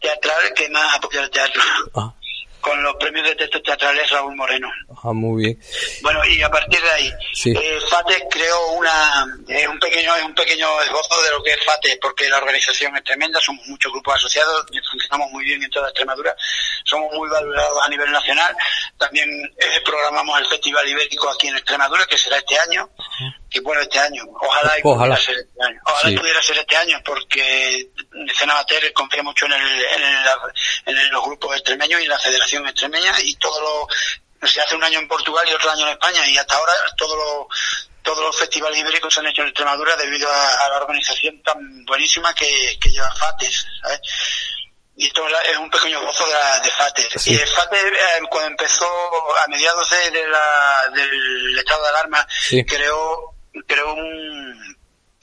D: teatral que más apoya el teatro.
B: Ah
D: con los premios de textos teatrales Raúl Moreno.
B: Ah, muy bien.
D: Bueno, y a partir de ahí, eh, FATE creó una, es un pequeño, es un pequeño esbozo de lo que es FATE, porque la organización es tremenda, somos muchos grupos asociados, funcionamos muy bien en toda Extremadura, somos muy valorados a nivel nacional, también eh, programamos el Festival Ibérico aquí en Extremadura, que será este año, que bueno, este año, ojalá,
B: ojalá.
D: pudiera ser este año, ojalá pudiera ser este año, porque confía mucho en, el, en, en los grupos extremeños y en la Federación extremeña y todo lo se hace un año en Portugal y otro año en España y hasta ahora todos los todos los festivales ibéricos se han hecho en Extremadura debido a, la organización tan buenísima que, lleva FATES y esto es un pequeño gozo de, FATES. Y FATES eh, cuando empezó a mediados de, la, del estado de alarma creó creó un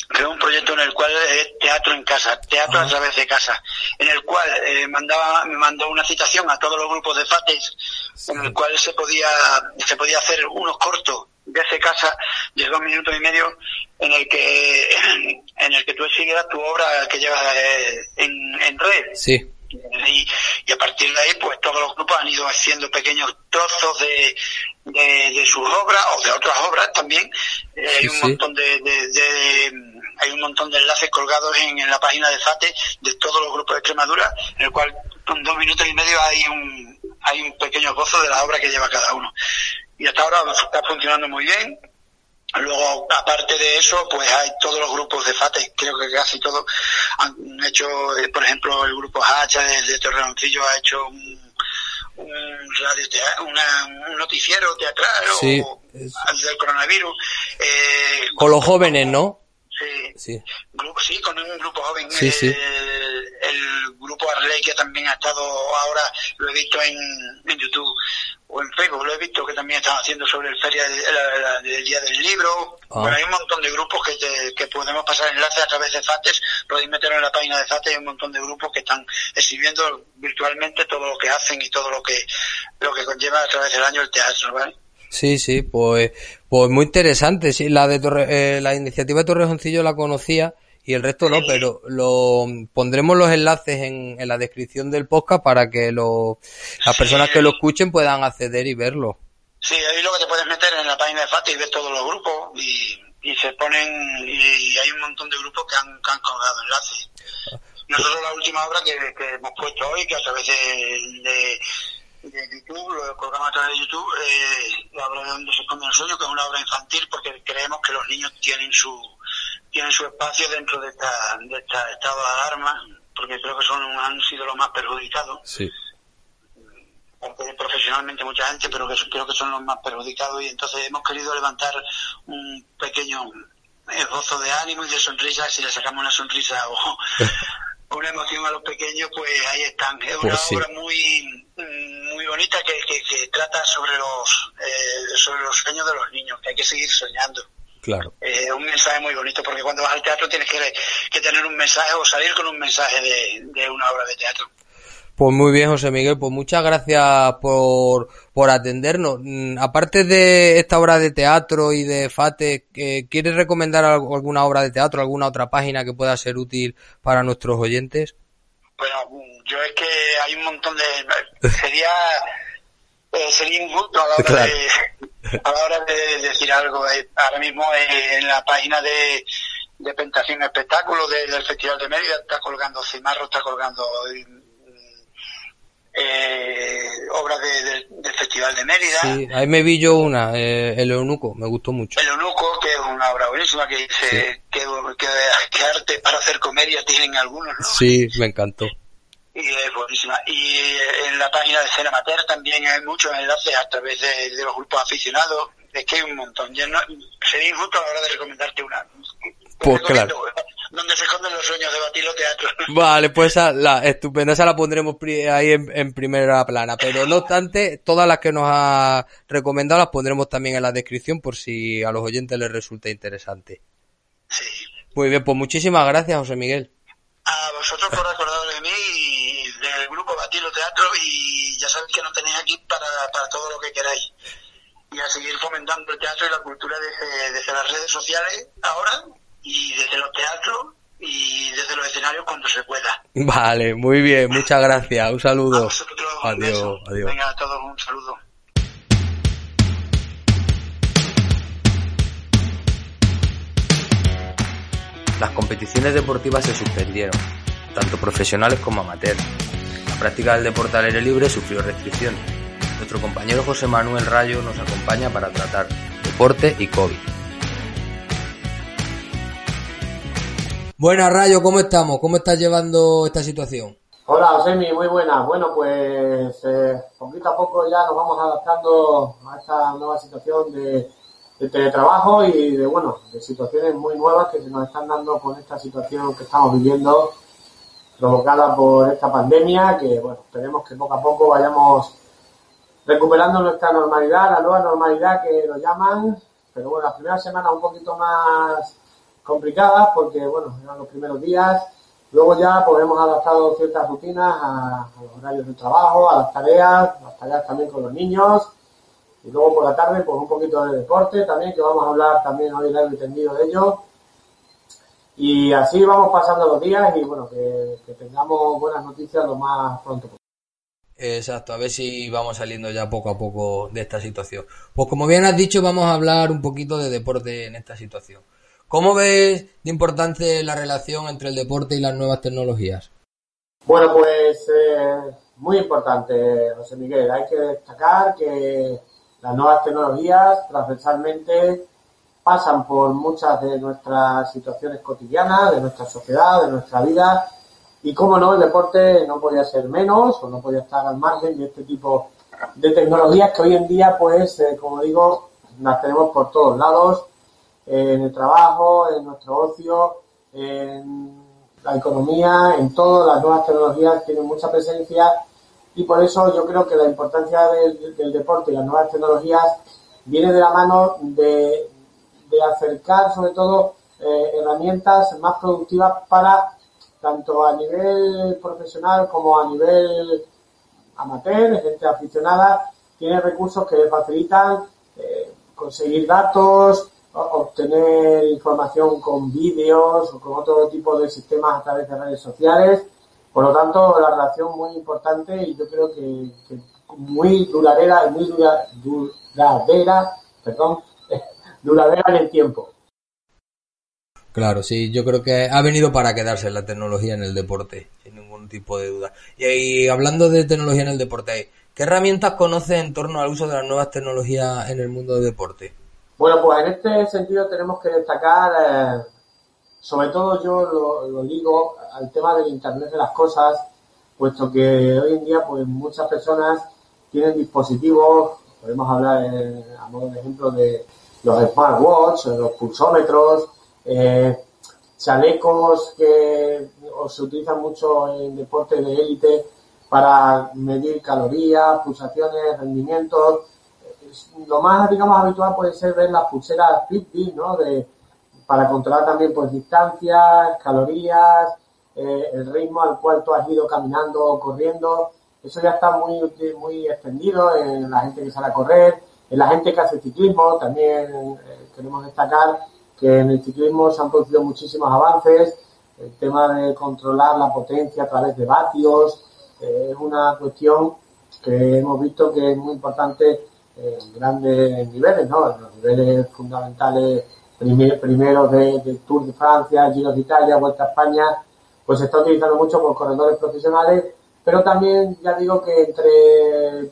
D: creó un proyecto en el cual es teatro en casa, teatro a través de casa, en el cual eh, mandaba, me mandó una citación a todos los grupos de FATES, en el cual se podía, se podía hacer unos cortos desde casa de dos minutos y medio en el que <clears throat> en el que tú exhibieras tu obra que llevas eh, en, en red.
B: Sí.
D: Y, y, a partir de ahí, pues todos los grupos han ido haciendo pequeños trozos de, de, sus obras o de otras obras también. Eh, hay un montón de, de, hay un montón de enlaces colgados en, la página de FATE de todos los grupos de Extremadura, en el cual con dos minutos y medio hay un, hay un pequeño gozo de la obra que lleva cada uno. Y hasta ahora está funcionando muy bien. Luego, aparte de eso, pues hay todos los grupos de FATE, creo que casi todos han hecho, eh, por ejemplo, el grupo Hacha de, Torreoncillo ha hecho un, un, radio un noticiero teatral o, del coronavirus.
B: Eh, con los jóvenes, ¿no?
D: Sí. Sí. sí, con un grupo joven. Sí, sí. El, grupo Arley, que también ha estado ahora, lo he visto en, en YouTube o en Facebook, lo he visto que también están haciendo sobre el feria del Día del Libro. Ah. Bueno, hay un montón de grupos que, que podemos pasar enlaces a través de FATES, podéis meterlo en la página de FATES, hay un montón de grupos que están exhibiendo virtualmente todo lo que hacen y todo lo que, lo que conlleva a través del año el teatro, ¿vale?
B: Sí, sí, pues, pues muy interesante. Sí, la de eh, la iniciativa de Torrejoncillo la conocía y el resto no, pero lo pondremos los enlaces en, en la descripción del podcast para que lo, las personas que lo escuchen puedan acceder y verlo.
D: Sí, ahí lo que te puedes meter en la página de FATE y ver todos los grupos y, y se ponen y, hay un montón de grupos que han, que han colgado enlaces. Nosotros la última obra que, que hemos puesto hoy, que a través de de YouTube, lo colgamos a través de YouTube, eh, la obra de donde se esconde el sueño, que es una obra infantil porque creemos que los niños tienen su tienen su espacio dentro de esta, de esta estado de alarma, porque creo que son han sido los más perjudicados. Sí. profesionalmente mucha gente, pero que creo que son los más perjudicados y entonces hemos querido levantar un pequeño esbozo de ánimo y de sonrisa, si le sacamos una sonrisa o <laughs> una emoción a los pequeños, pues ahí están. Es una pues obra muy muy bonita que, que, trata sobre los eh, sobre los sueños de los niños, que hay que seguir soñando.
B: Claro.
D: Eh, un mensaje muy bonito, porque cuando vas al teatro tienes que, que tener un mensaje o salir con un mensaje de, de una obra de teatro.
B: Pues muy bien, José Miguel, pues muchas gracias por, por atendernos. Mm, aparte de esta obra de teatro y de FATE, eh, ¿quieres recomendar alguna obra de teatro, alguna otra página que pueda ser útil para nuestros oyentes?
D: Bueno, yo es que hay un montón de... Sería, eh, sería injusto a la hora, de, a la hora de decir algo. Eh, ahora mismo en la página de, de Pentación Espectáculo del Festival de Mérida está colgando Cimarro, está colgando eh, obras del Festival de Mérida.
B: Sí, ahí me vi yo una, eh, El Eunuco, me gustó mucho.
D: El Eunuco, que es una obra buenísima, que dice que, que, arte para hacer comedia tienen algunos, ¿no?
B: Sí, me encantó.
D: Y es buenísima. Y eh, en la página de Cena Mater también hay muchos enlaces a través de, los grupos aficionados. Es que hay un montón. Yo no, sería injusto a la hora de recomendarte una.
B: Pues claro
D: donde se esconden los sueños de Batilo Teatro. <laughs>
B: Vale, pues esa, la estupenda, esa la pondremos ahí en, primera plana. Pero no obstante, todas las que nos ha recomendado las pondremos también en la descripción por si a los oyentes les resulta interesante.
D: Sí.
B: Muy bien, pues muchísimas gracias, José Miguel.
D: A vosotros por acordaros de mí y del grupo Y ya sabéis que nos tenéis aquí para, para todo lo que queráis. Y a seguir fomentando el teatro y la cultura desde, desde las redes sociales ahora y desde los teatros y desde los escenarios cuando se pueda.
B: Vale, muy bien, muchas gracias. Un saludo. adiós, adiós.
D: Venga, a todos un saludo.
B: Las competiciones deportivas se suspendieron, tanto profesionales como amateurs. La práctica del deporte al aire libre sufrió restricciones. Nuestro compañero José Manuel Rayo nos acompaña para tratar deporte y COVID. Buenas, Rayo, ¿cómo estamos? ¿Cómo estás llevando esta situación?
E: Hola, Osemi, muy buena. Bueno, pues eh, poquito a poco ya nos vamos adaptando a esta nueva situación de, teletrabajo y de, bueno, de situaciones muy nuevas que se nos están dando con esta situación que estamos viviendo provocada por esta pandemia, que, bueno, esperemos que poco a poco vayamos recuperando nuestra normalidad, la nueva normalidad que nos llaman, pero bueno, las primeras semanas un poquito más complicadas porque, bueno, eran los primeros días. Luego ya pues hemos adaptado ciertas rutinas a, los horarios de trabajo, a las tareas, las tareas también con los niños. Y luego por la tarde, pues un poquito de deporte también, que vamos a hablar también hoy largo y tendido de ello. Y así vamos pasando los días y bueno, que, que tengamos buenas noticias lo más pronto posible.
B: Exacto, a ver si vamos saliendo ya poco a poco de esta situación. Pues como bien has dicho, vamos a hablar un poquito de deporte en esta situación. ¿Cómo ves de importante la relación entre el deporte y las nuevas tecnologías?
E: Bueno, pues eh, muy importante, José Miguel. Hay que destacar que las nuevas tecnologías transversalmente pasan por muchas de nuestras situaciones cotidianas, de nuestra sociedad, de nuestra vida. Y como no, el deporte no podía ser menos o no podía estar al margen de este tipo de tecnologías que hoy en día, pues, eh, como digo, las tenemos por todos lados en el trabajo, en nuestro ocio, en la economía, en todo, las nuevas tecnologías tienen mucha presencia y por eso yo creo que la importancia del, deporte y las nuevas tecnologías viene de la mano de, acercar sobre todo eh, herramientas más productivas para tanto a nivel profesional como a nivel amateur, gente aficionada, tiene recursos que le facilitan eh, conseguir datos, obtener información con vídeos o con otro tipo de sistemas a través de redes sociales. Por lo tanto, la relación muy importante y yo creo que, muy duradera y muy duradera, perdón, duradera en el tiempo.
B: Claro, sí, yo creo que ha venido para quedarse la tecnología en el deporte, sin ningún tipo de duda. Y, hablando de tecnología en el deporte, ¿qué herramientas conoces en torno al uso de las nuevas tecnologías en el mundo del deporte?
E: Bueno, pues en este sentido tenemos que destacar, eh, sobre todo yo lo, lo, digo al tema del Internet de las cosas, puesto que hoy en día pues muchas personas tienen dispositivos, podemos hablar eh, a modo de ejemplo de los smartwatch, los pulsómetros, eh, chalecos que se utilizan mucho en deporte de élite para medir calorías, pulsaciones, rendimientos, lo más, digamos, habitual puede ser ver las pulseras Fitbit, ¿no? De, para controlar también, pues, distancias, calorías, eh, el ritmo al cual tú has ido caminando o corriendo. Eso ya está muy, muy extendido en la gente que sale a correr, en la gente que hace ciclismo. También eh, queremos destacar que en el ciclismo se han producido muchísimos avances. El tema de controlar la potencia a través de vatios eh, es una cuestión que hemos visto que es muy importante en grandes niveles, ¿no? En los niveles fundamentales primeros de, Tour de Francia, Giro de Italia, Vuelta a España, pues se está utilizando mucho por corredores profesionales, pero también ya digo que entre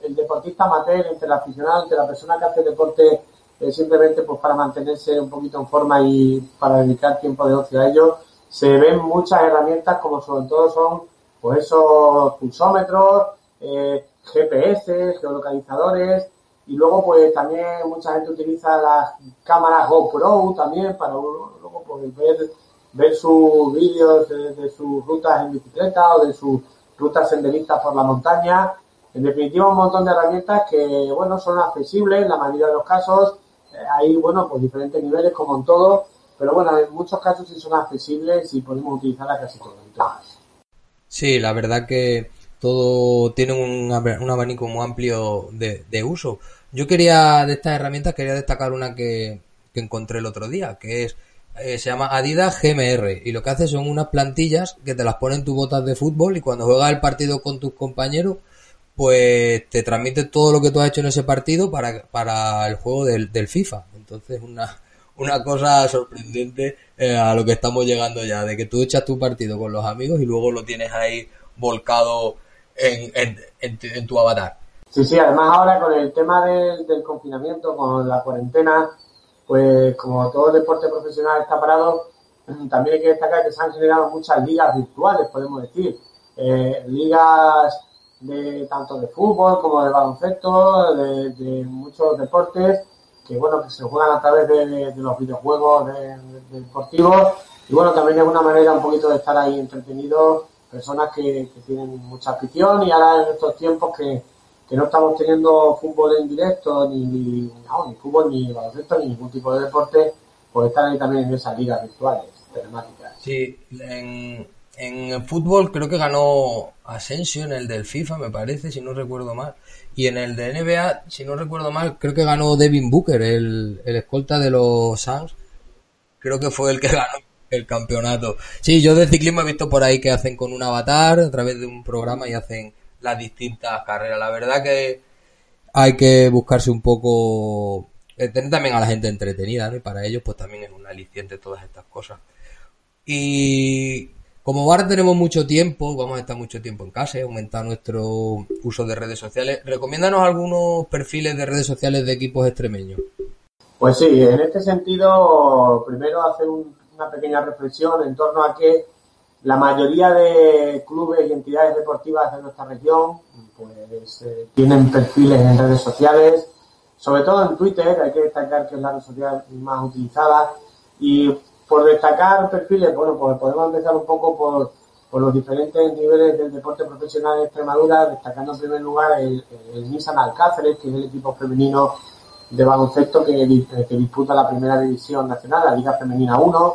E: el, deportista amateur, entre el aficionado, entre la persona que hace deporte eh, simplemente pues para mantenerse un poquito en forma y para dedicar tiempo de ocio a ello, se ven muchas herramientas como sobre todo son pues esos pulsómetros, eh, GPS, geolocalizadores y luego pues también mucha gente utiliza las cámaras GoPro también para luego pues, ver, ver sus vídeos de, sus rutas en bicicleta o de sus rutas senderistas por la montaña. En definitiva, un montón de herramientas que, bueno, son accesibles en la mayoría de los casos. Eh, hay, bueno, pues diferentes niveles como en todo, pero bueno, en muchos casos sí son accesibles y podemos utilizarlas casi todas.
B: Sí, la verdad que todo tiene un, abanico muy amplio de, uso. Yo quería, de estas herramientas, quería destacar una que, encontré el otro día, que es, eh, se llama Adidas GMR, y lo que hace son unas plantillas que te las ponen tus botas de fútbol y cuando juegas el partido con tus compañeros, pues te transmite todo lo que tú has hecho en ese partido para, para el juego del, del FIFA. Entonces, una, una cosa sorprendente eh, a lo que estamos llegando ya, de que tú echas tu partido con los amigos y luego lo tienes ahí volcado en, en, tu avatar.
E: Sí, sí, además ahora con el tema del, confinamiento, con la cuarentena, pues como todo el deporte profesional está parado, también hay que destacar que se han generado muchas ligas virtuales, podemos decir. Eh, ligas de tanto de fútbol como de baloncesto, de, muchos deportes que bueno que se juegan a través de, los videojuegos deportivos y bueno también es una manera un poquito de estar ahí entretenidos personas que, tienen mucha afición y ahora en estos tiempos que, no estamos teniendo fútbol en directo, ni, ni, fútbol, ni baloncesto, ni ningún tipo de deporte, pues están ahí también en esas ligas virtuales telemáticas.
B: Sí, en, en fútbol creo que ganó Asensio en el del FIFA, me parece, si no recuerdo mal. Y en el de NBA, si no recuerdo mal, creo que ganó Devin Booker, el, el escolta de los Suns. Creo que fue el que <laughs> ganó el campeonato. Sí, yo de ciclismo he visto por ahí que hacen con un avatar a través de un programa y hacen las distintas carreras. La verdad que hay que buscarse un poco eh, tener también a la gente entretenida, ¿no? Y para ellos, pues también es un aliciente todas estas cosas. Y como ahora tenemos mucho tiempo, vamos a estar mucho tiempo en casa aumentar nuestro uso de redes sociales, recomiéndanos algunos perfiles de redes sociales de equipos extremeños.
E: Pues sí, en este sentido, primero hacer una pequeña reflexión en torno a que la mayoría de clubes y entidades deportivas de nuestra región pues eh, tienen perfiles en redes sociales, sobre todo en Twitter, hay que destacar que es la red social más utilizada y por destacar perfiles, bueno, pues podemos empezar un poco por, los diferentes niveles del deporte profesional en Extremadura, destacando en primer lugar el, el Nissan Alcáceres, que es el equipo femenino de baloncesto que, que disputa la primera división nacional, la Liga Femenina 1,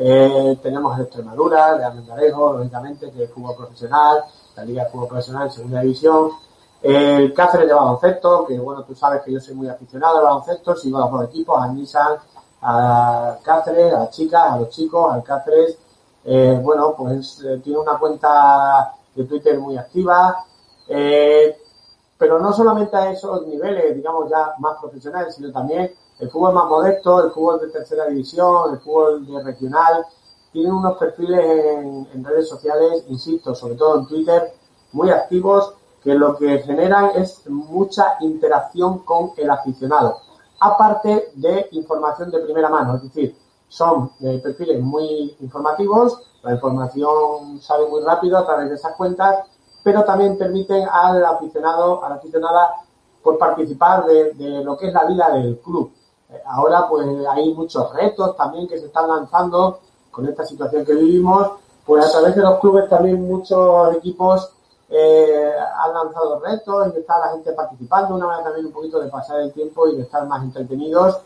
E: eh, tenemos el Extremadura, de Almendarejo, lógicamente, que es fútbol profesional, la Liga de Fútbol Profesional en Segunda División. El Cáceres de baloncesto, que bueno, tú sabes que yo soy muy aficionado al baloncesto, sigo a los dos equipos, a Nissan, a Cáceres, a chicas, a los chicos, al Cáceres. Eh, bueno, pues eh, tiene una cuenta de Twitter muy activa. Eh, pero no solamente a esos niveles, digamos, ya más profesionales, sino también el fútbol más modesto, el fútbol de tercera división, el fútbol de regional, tienen unos perfiles en, redes sociales, insisto, sobre todo en Twitter, muy activos, que lo que generan es mucha interacción con el aficionado, aparte de información de primera mano, es decir, son eh, perfiles muy informativos, la información sale muy rápido a través de esas cuentas, pero también permiten al aficionado, a aficionada, por participar de, de lo que es la vida del club. Ahora pues hay muchos retos también que se están lanzando con esta situación que vivimos, pues a través de los clubes también muchos equipos eh, han lanzado retos y está la gente participando, una manera también un poquito de pasar el tiempo y de estar más entretenidos,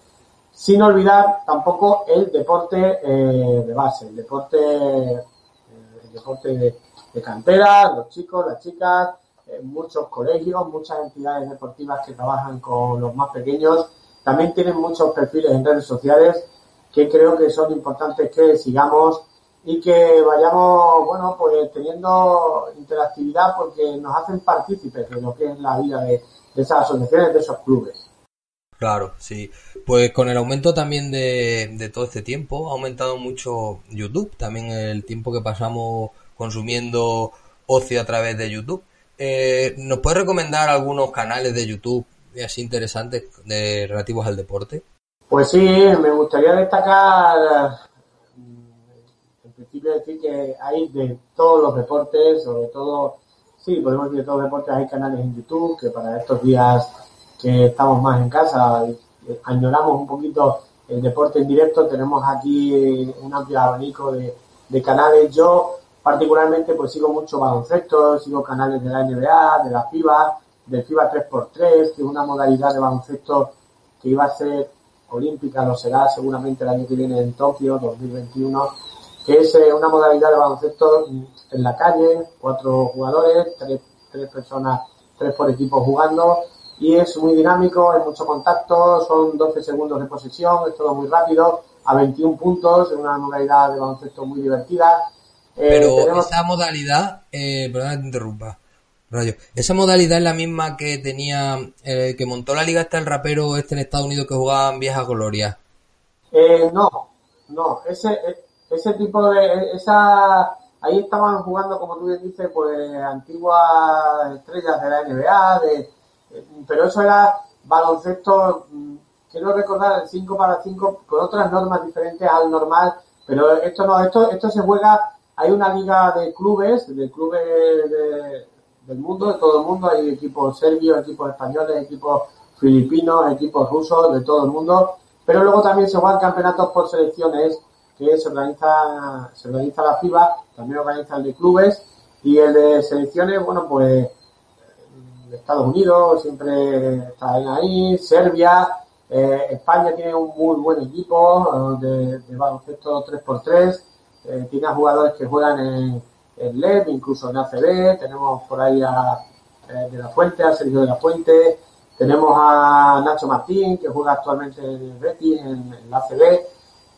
E: sin olvidar tampoco el deporte eh, de base, el deporte, eh, el deporte de, de, cantera, los chicos, las chicas, muchos colegios, muchas entidades deportivas que trabajan con los más pequeños. También tienen muchos perfiles en redes sociales que creo que son importantes que sigamos y que vayamos, bueno, pues teniendo interactividad porque nos hacen partícipes de lo que es la vida de, esas asociaciones, de esos clubes.
B: Claro, sí. Pues con el aumento también de, todo este tiempo ha aumentado mucho YouTube, también el tiempo que pasamos consumiendo ocio a través de YouTube. Eh, ¿Nos puedes recomendar algunos canales de YouTube así interesantes de, relativos al deporte?
E: Pues sí, me gustaría destacar, principio decir que hay de todos los deportes, sobre todo, sí, podemos decir de todos los deportes, hay canales en YouTube que para estos días que estamos más en casa, añoramos un poquito el deporte en directo, tenemos aquí un amplio abanico de, de canales. Yo particularmente pues sigo mucho baloncesto, sigo canales de la NBA, de la FIBA, del FIBA 3x3, que es una modalidad de baloncesto que iba a ser olímpica, lo será seguramente el año que viene en Tokio, 2021, que es eh, una modalidad de baloncesto en la calle, cuatro jugadores, tres, tres personas, tres por equipo jugando, y es muy dinámico, hay mucho contacto, son 12 segundos de posesión, es todo muy rápido, a 21 puntos, es una modalidad de baloncesto muy divertida.
B: Eh, Pero esa modalidad, eh, perdón que te interrumpa, esa modalidad es la misma que tenía, eh, que montó la liga hasta el rapero este en Estados Unidos que jugaba en Vieja Gloria.
E: Eh, no, no, ese, ese tipo de, esa, ahí estaban jugando, como tú bien dices, pues antiguas estrellas de la NBA, de, pero eso era baloncesto, mm, quiero recordar el 5 para 5 con otras normas diferentes al normal, pero esto no, esto, esto se juega, hay una liga de clubes, de clubes de, del mundo, de todo el mundo. Hay equipos serbios, equipos españoles, equipos filipinos, equipos rusos, de todo el mundo. Pero luego también se juegan campeonatos por selecciones que se organiza, se organiza la FIBA, también organiza el de clubes y el de selecciones, bueno, pues Estados Unidos siempre está ahí, Serbia, eh, España tiene un muy buen equipo eh, de, baloncesto 3x3, eh, tiene jugadores que juegan en, en LED, incluso en ACB, tenemos por ahí a eh, de la Fuente, a Sergio de la Fuente, tenemos a Nacho Martín, que juega actualmente en Betis, en, la ACB,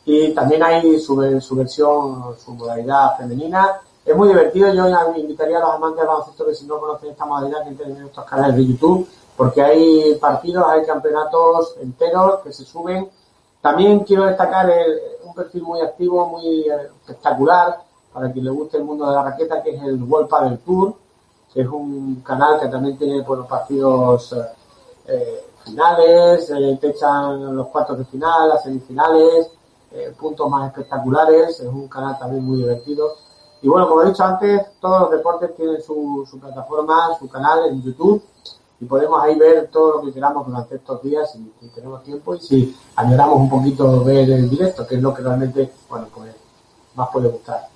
E: y también hay su, su versión, su modalidad femenina. Es muy divertido, yo invitaría a los amantes del baloncesto que si no conocen esta modalidad que entren en estos canales de YouTube, porque hay partidos, hay campeonatos enteros que se suben. También quiero destacar un perfil muy activo, muy eh, espectacular, para quien le guste el mundo de la raqueta, que es el World Padel Tour, que es un canal que también tiene buenos partidos eh, eh, finales, te echan los cuartos de final, las semifinales, puntos más espectaculares, es un canal también muy divertido. Y bueno, como he dicho antes, todos los deportes tienen su, su plataforma, su canal en YouTube y podemos ahí ver todo lo que queramos durante estos días si, tenemos tiempo y si añoramos un poquito ver el directo, que es lo que realmente, bueno, pues más puede gustar.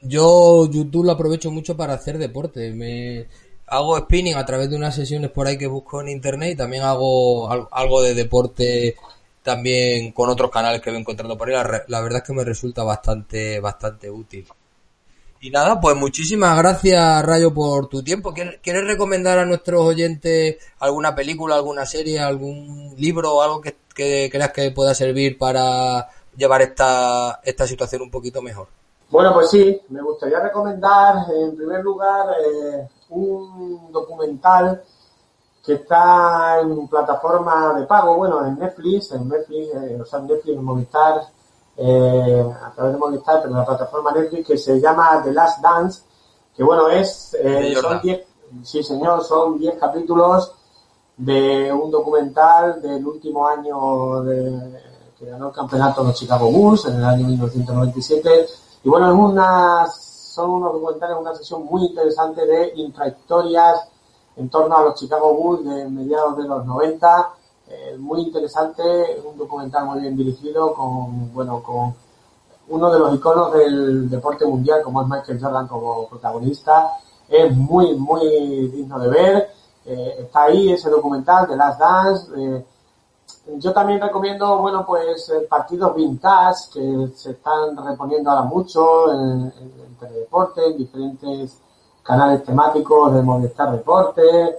B: Yo YouTube lo aprovecho mucho para hacer deporte. Me hago spinning a través de unas sesiones por ahí que busco en internet y también hago algo de deporte también con otros canales que voy encontrando por ahí. La, la verdad es que me resulta bastante bastante útil. Y nada, pues muchísimas gracias, Rayo, por tu tiempo. ¿Quieres recomendar a nuestros oyentes alguna película, alguna serie, algún libro o algo que, creas que pueda servir para llevar esta, esta situación un poquito mejor?
E: Bueno, pues sí, me gustaría recomendar en primer lugar eh, un documental que está en plataforma de pago, bueno, en Netflix, en Netflix, eh, o sea, en Netflix, en Movistar, eh, a través de Movistar, pero la plataforma Netflix que se llama The Last Dance, que bueno, es, eh, son 10, sí señor, son 10 capítulos de un documental del último año de, que ganó el campeonato de los Chicago Bulls en el año 1997. Y bueno, es una, son unos documentales, una sesión muy interesante de intrahistorias en torno a los Chicago Bulls de mediados de los 90 eh, muy interesante, un documental muy bien dirigido con, bueno, con uno de los iconos del deporte mundial como es Michael Jordan como protagonista. Es muy, muy digno de ver. Eh, está ahí ese documental de Last Dance. Eh, yo también recomiendo, bueno, pues partidos vintage que se están reponiendo ahora mucho en, en, deporte, en diferentes canales temáticos de Movistar Deporte,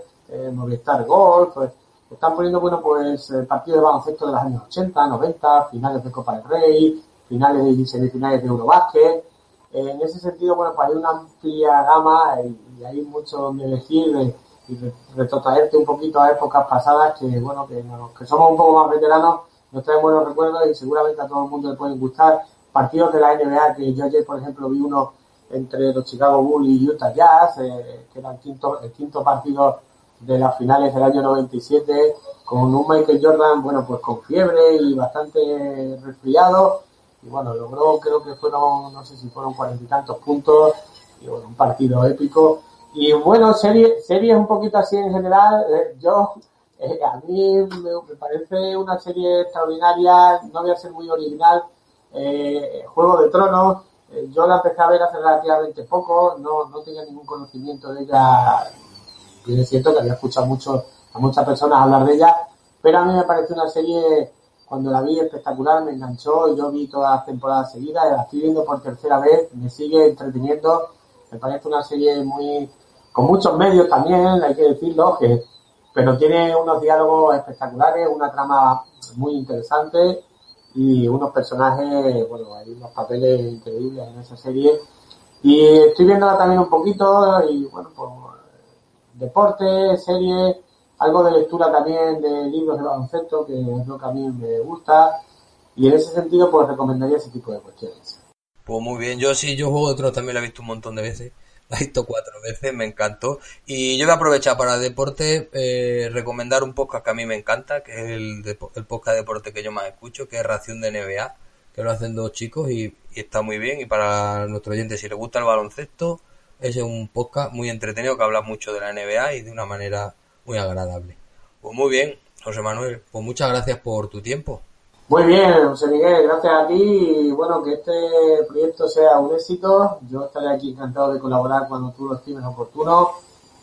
E: Movistar Golf, pues, están poniendo, bueno, pues eh, partidos de baloncesto de los años 80, 90, finales de Copa del Rey, finales y semifinales de Eurobásquet. Eh, en ese sentido, bueno, pues hay una amplia gama y, hay mucho donde elegir y retrotraerte un poquito a épocas pasadas que, bueno, que, que somos un poco más veteranos, nos traen buenos recuerdos y seguramente a todo el mundo le pueden gustar. Partidos de la NBA, que yo ayer, por ejemplo, vi uno entre los Chicago Bulls y Utah Jazz, eh, que era el quinto, el quinto partido de las finales del año 97 con un Michael Jordan, bueno, pues con fiebre y bastante resfriado. Y bueno, logró, creo que fueron, no sé si fueron cuarenta y tantos puntos. Y bueno, un partido épico. Y bueno, serie, series un poquito así en general. Eh, yo, eh, a mí me, parece una serie extraordinaria. No voy a ser muy original. Eh, Juego de Tronos. Yo la empecé a ver hace relativamente poco. No, no tenía ningún conocimiento de ella y es cierto que había escuchado mucho, a muchas personas hablar de ella, pero a mí me pareció una serie, cuando la vi espectacular, me enganchó, y yo vi todas las temporadas seguidas, la estoy viendo por tercera vez, me sigue entreteniendo, me parece una serie muy, con muchos medios también, hay que decirlo, que, pero tiene unos diálogos espectaculares, una trama muy interesante y unos personajes, bueno, hay unos papeles increíbles en esa serie. Y estoy viéndola también un poquito y bueno, pues deporte, serie, algo de lectura también de libros de baloncesto, que es lo que a mí me gusta. Y en ese sentido, pues recomendaría ese tipo de cuestiones.
B: Pues muy bien, yo sí, yo juego de también lo he visto un montón de veces. La he visto cuatro veces, me encantó. Y yo voy a aprovechar para deporte, eh, recomendar un podcast que a mí me encanta, que es el, el podcast de deporte que yo más escucho, que es Ración de NBA, que lo hacen dos chicos y, y está muy bien. Y para nuestro oyente, si le gusta el baloncesto, es un podcast muy entretenido que habla mucho de la NBA y de una manera muy agradable. Pues muy bien, José Manuel, pues muchas gracias por tu tiempo.
E: Muy bien, José Miguel, gracias a ti y bueno, que este proyecto sea un éxito. Yo estaré aquí encantado de colaborar cuando tú lo estimes oportuno.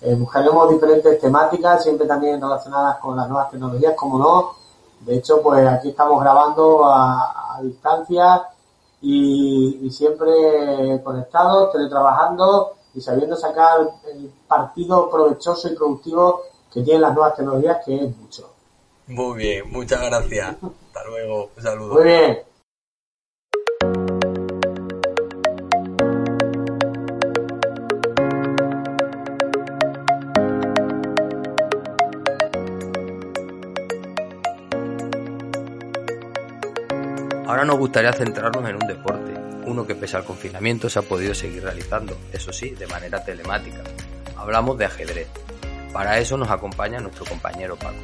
E: Eh, buscaremos diferentes temáticas, siempre también relacionadas con las nuevas tecnologías, como no. De hecho, pues aquí estamos grabando a, distancia y, y, siempre conectados, teletrabajando y sabiendo sacar el partido provechoso y productivo que tienen las nuevas tecnologías, que es mucho.
B: Muy bien, muchas gracias. Hasta luego. Un saludo.
E: Muy bien.
B: Ahora nos gustaría centrarnos en un deporte, uno que pese al confinamiento se ha podido seguir realizando, eso sí, de manera telemática. Hablamos de ajedrez. Para eso nos acompaña nuestro compañero Paco.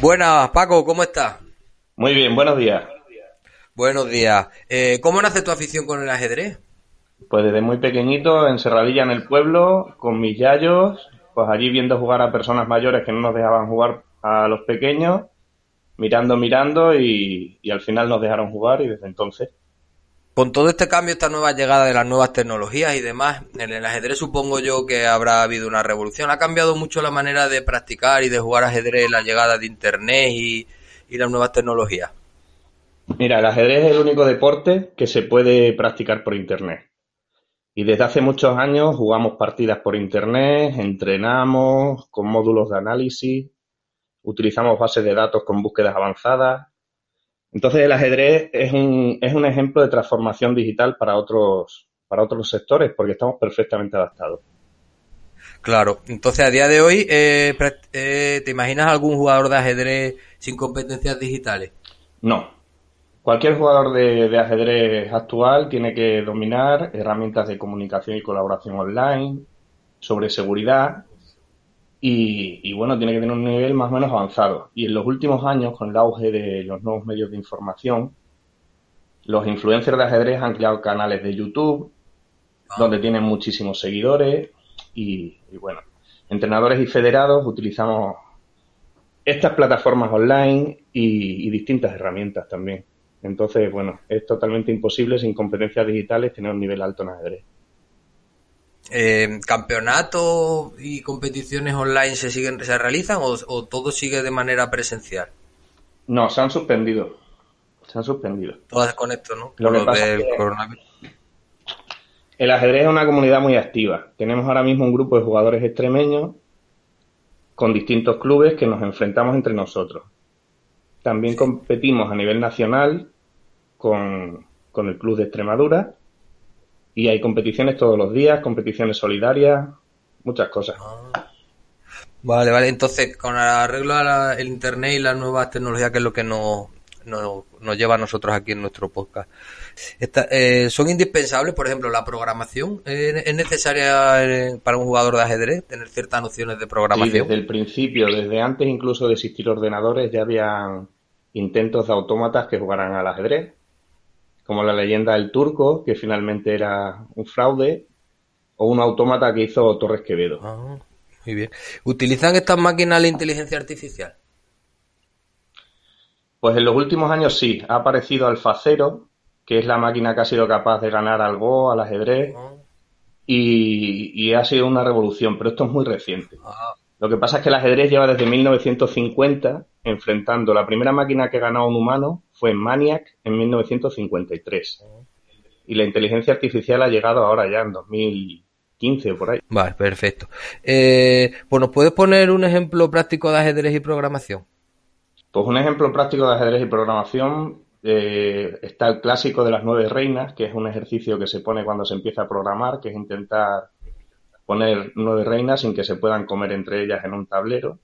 B: Buenas, Paco, ¿cómo estás?
F: Muy bien, buenos días.
B: Buenos días. Eh, ¿Cómo nace tu afición con el ajedrez?
F: Pues desde muy pequeñito, en Serradilla, en el pueblo, con mis yayos, pues allí viendo jugar a personas mayores que no nos dejaban jugar a los pequeños, mirando, mirando y, y al final nos dejaron jugar y desde entonces.
B: Con todo este cambio, esta nueva llegada de las nuevas tecnologías y demás, en el ajedrez supongo yo que habrá habido una revolución. Ha cambiado mucho la manera de practicar y de jugar ajedrez, la llegada de Internet y, y las nuevas tecnologías.
F: Mira, el ajedrez es el único deporte que se puede practicar por Internet. Y desde hace muchos años jugamos partidas por Internet, entrenamos con módulos de análisis, utilizamos bases de datos con búsquedas avanzadas. Entonces el ajedrez es un, es un ejemplo de transformación digital para otros, para otros sectores porque estamos perfectamente adaptados.
B: Claro, entonces a día de hoy, eh, eh, ¿te imaginas algún jugador de ajedrez sin competencias digitales?
F: No. Cualquier jugador de, de, ajedrez actual tiene que dominar herramientas de comunicación y colaboración online, sobre seguridad y, y, bueno, tiene que tener un nivel más o menos avanzado. Y en los últimos años, con el auge de los nuevos medios de información, los influencers de ajedrez han creado canales de YouTube donde tienen muchísimos seguidores y, y bueno, entrenadores y federados utilizamos estas plataformas online y, y, distintas herramientas también. Entonces, bueno, es totalmente imposible sin competencias digitales tener un nivel alto en ajedrez.
B: Eh, ¿Campeonatos y competiciones online se siguen se realizan o, o, todo sigue de manera presencial?
F: No, se han suspendido. Se han suspendido.
B: Todas con esto, ¿no?
F: Lo, Lo que pasa es que el ajedrez es una comunidad muy activa. Tenemos ahora mismo un grupo de jugadores extremeños con distintos clubes que nos enfrentamos entre nosotros. También competimos a nivel nacional con, con el Club de Extremadura y hay competiciones todos los días, competiciones solidarias, muchas cosas.
B: Vale, vale. Entonces, con el arreglo el Internet y las nuevas tecnologías, que es lo que nos, nos, nos lleva a nosotros aquí en nuestro podcast, Esta, eh, ¿son indispensables, por ejemplo, la programación? ¿Es, ¿Es necesaria eh, para un jugador de ajedrez tener ciertas nociones de programación?
F: Sí, desde el principio, desde antes incluso de existir ordenadores, ya había intentos de autómatas que jugaran al ajedrez como la leyenda del turco, que finalmente era un fraude, o un autómata que hizo Torres Quevedo.
B: Ah, muy bien. ¿Utilizan estas máquinas la inteligencia artificial?
F: Pues en los últimos años sí. Ha aparecido Alfacero, que es la máquina que ha sido capaz de ganar al Go, al ajedrez, ah. y, y, ha sido una revolución, pero esto es muy reciente.
B: Ah.
F: Lo que pasa es que el ajedrez lleva desde 1950 enfrentando la primera máquina que ganó a un humano fue en Maniac en 1953. Y la inteligencia artificial ha llegado ahora ya en 2015 por ahí.
B: Vale, perfecto. Eh, bueno, ¿puedes poner un ejemplo práctico de ajedrez y programación?
F: Pues un ejemplo práctico de ajedrez y programación eh, está el clásico de las nueve reinas, que es un ejercicio que se pone cuando se empieza a programar, que es intentar poner nueve reinas sin que se puedan comer entre ellas en un tablero,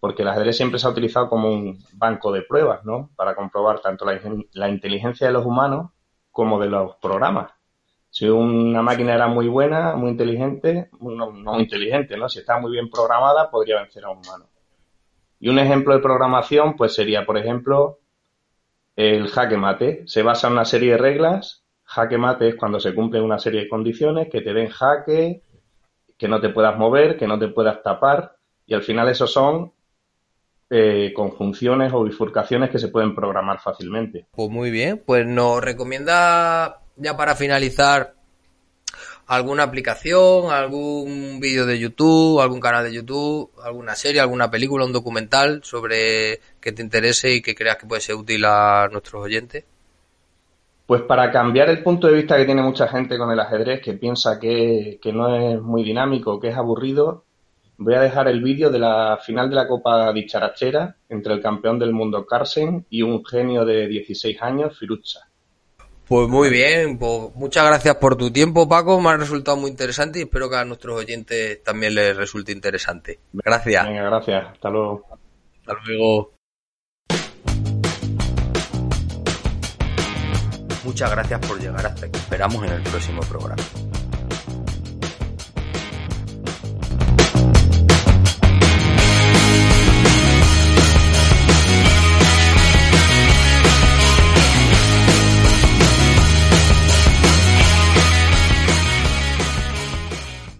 F: porque el ajedrez siempre se ha utilizado como un banco de pruebas, ¿no? Para comprobar tanto la, la inteligencia de los humanos como de los programas. Si una máquina era muy buena, muy inteligente, no, inteligente, ¿no? Si estaba muy bien programada, podría vencer a un humano. Y un ejemplo de programación, pues sería, por ejemplo, el jaque mate. Se basa en una serie de reglas. Jaque mate es cuando se cumplen una serie de condiciones que te den jaque, que no te puedas mover, que no te puedas tapar, y al final esos son eh, conjunciones o bifurcaciones que se pueden programar fácilmente.
B: Pues muy bien, pues nos recomienda ya para finalizar alguna aplicación, algún vídeo de YouTube, algún canal de YouTube, alguna serie, alguna película, un documental sobre que te interese y que creas que puede ser útil a nuestros oyentes.
F: Pues para cambiar el punto de vista que tiene mucha gente con el ajedrez, que piensa que, que no es muy dinámico, que es aburrido, Voy a dejar el vídeo de la final de la Copa Dicharachera entre el campeón del mundo Carsen y un genio de 16 años, Firuza.
B: Pues muy bien, pues muchas gracias por tu tiempo, Paco. Me ha resultado muy interesante y espero que a nuestros oyentes también les resulte interesante. Gracias.
F: Venga, gracias. Hasta luego.
B: Hasta luego.
G: Muchas gracias por llegar hasta aquí. Esperamos en el próximo programa.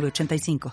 H: 906985.